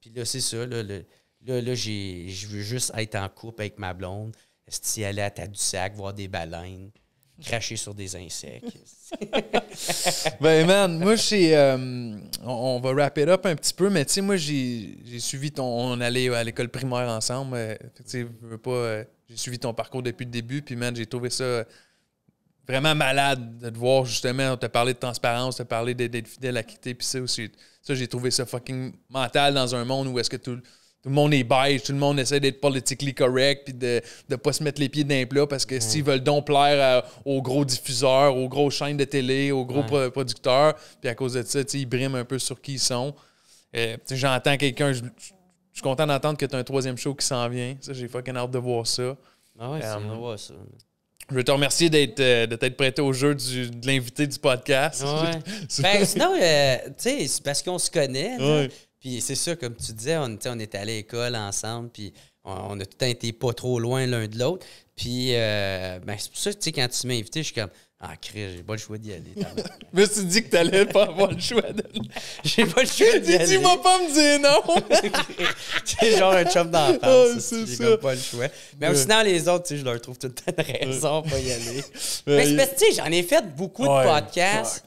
puis là, c'est ça, là, là, là, j'ai- je veux juste être en couple avec ma blonde. Esti, aller à Tadoussac, voir des baleines, cracher sur des insectes? [laughs] Ben, man, moi, j'ai. euh, on, va wrap it up un petit peu, mais tu sais, moi, j'ai suivi ton. On allait à l'école primaire ensemble. euh, tu sais, je veux pas. euh, j'ai suivi ton parcours depuis le début, puis, man, j'ai trouvé ça vraiment malade de te voir, justement. On t'a parlé de transparence, on t'a parlé d'être fidèle à quitter, puis ça aussi. Ça, j'ai trouvé ça fucking mental dans un monde où est-ce que tout. Tout le monde est beige, tout le monde essaie d'être politically correct, puis de ne pas se mettre les pieds dans les plats parce que s'ils veulent donc plaire à- aux gros diffuseurs, aux grosses chaînes de télé, aux gros Ouais. producteurs, puis à cause de ça, ils briment un peu sur qui ils sont. Euh, J'entends quelqu'un, je suis content d'entendre que tu as un troisième show qui s'en vient. Ça, j'ai fucking hâte de voir ça. Ah ouais, Um, voir ça. Je veux te remercier d'être euh, de t'être prêté au jeu du- de l'invité du podcast. Ouais. [laughs] Ben, sinon, euh, tu sais, c'est parce qu'on se connaît. Ouais. Puis c'est ça, comme tu disais, on, on est allé à l'école ensemble, puis on, on a tout le temps été pas trop loin l'un de l'autre. Puis, euh, ben, c'est pour ça que, tu sais, quand tu m'as invité, je suis comme, ah, Chris, j'ai pas le choix d'y aller. me suis dit que t'allais pas avoir le choix de. [laughs] j'ai pas le choix d'y aller. Dis-moi pas me dire non! [laughs] c'est genre un chum d'enfance. [laughs] Ouais, c'est J'ai ça. comme pas le choix. Mais Ouais. sinon, les autres, tu sais, je leur trouve tout le temps de raison pour y aller. Mais c'est parce que, tu sais, j'en ai fait beaucoup Ouais, de podcasts.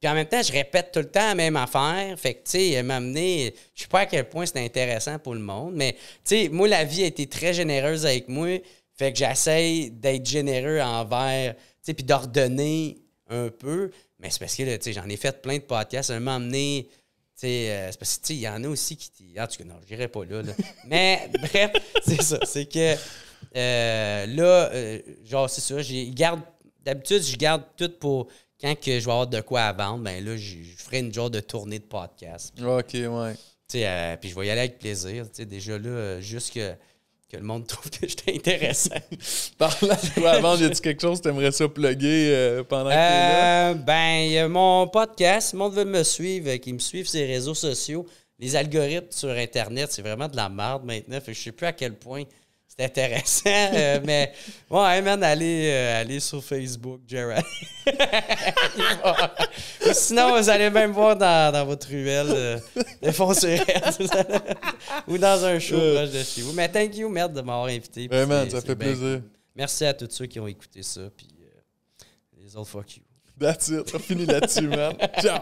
Puis en même temps, je répète tout le temps la même affaire. Fait que, tu sais, m'amener. Je sais pas à quel point c'est intéressant pour le monde, mais, tu sais, moi, la vie a été très généreuse avec moi. Fait que j'essaye d'être généreux envers, tu sais, puis d'ordonner un peu. Mais c'est parce que, tu sais, j'en ai fait plein de podcasts. M'amener. Tu sais, euh, c'est parce que, tu sais, il y en a aussi qui. En tout cas, non, je n'irai pas là. là. [laughs] Mais, bref, c'est ça. C'est que euh, là, euh, genre, c'est ça. j'ai- garde D'habitude, je garde tout pour quand que je vais avoir de quoi à vendre. Ben là, je je ferai une genre de tournée de podcast. Ok, ouais. Tu sais, euh, puis je vais y aller avec plaisir. Tu sais, déjà là, juste que, que le monde trouve que j'étais intéressant. Parlant de quoi avant, y a-tu quelque chose que t'aimerais ça plugger euh, pendant que t'es là? Euh, ben, il y a mon podcast. Le monde veut me suivre, euh, qui me suivent sur les réseaux sociaux. Les algorithmes sur Internet, c'est vraiment de la merde maintenant. Fait que je sais plus à quel point c'est intéressant. euh, [laughs] mais ouais, man, allez, euh, allez sur Facebook. [laughs] Ou Sinon, vous allez même voir dans, dans votre ruelle euh, de. [laughs] Ou dans un show Euh. proche de chez vous. Mais thank you, merde, de m'avoir invité. Ouais, man, ça fait bien plaisir. Merci à tous ceux qui ont écouté ça. Puis les autres, fuck you. That's it. On finit là-dessus, man. Ciao.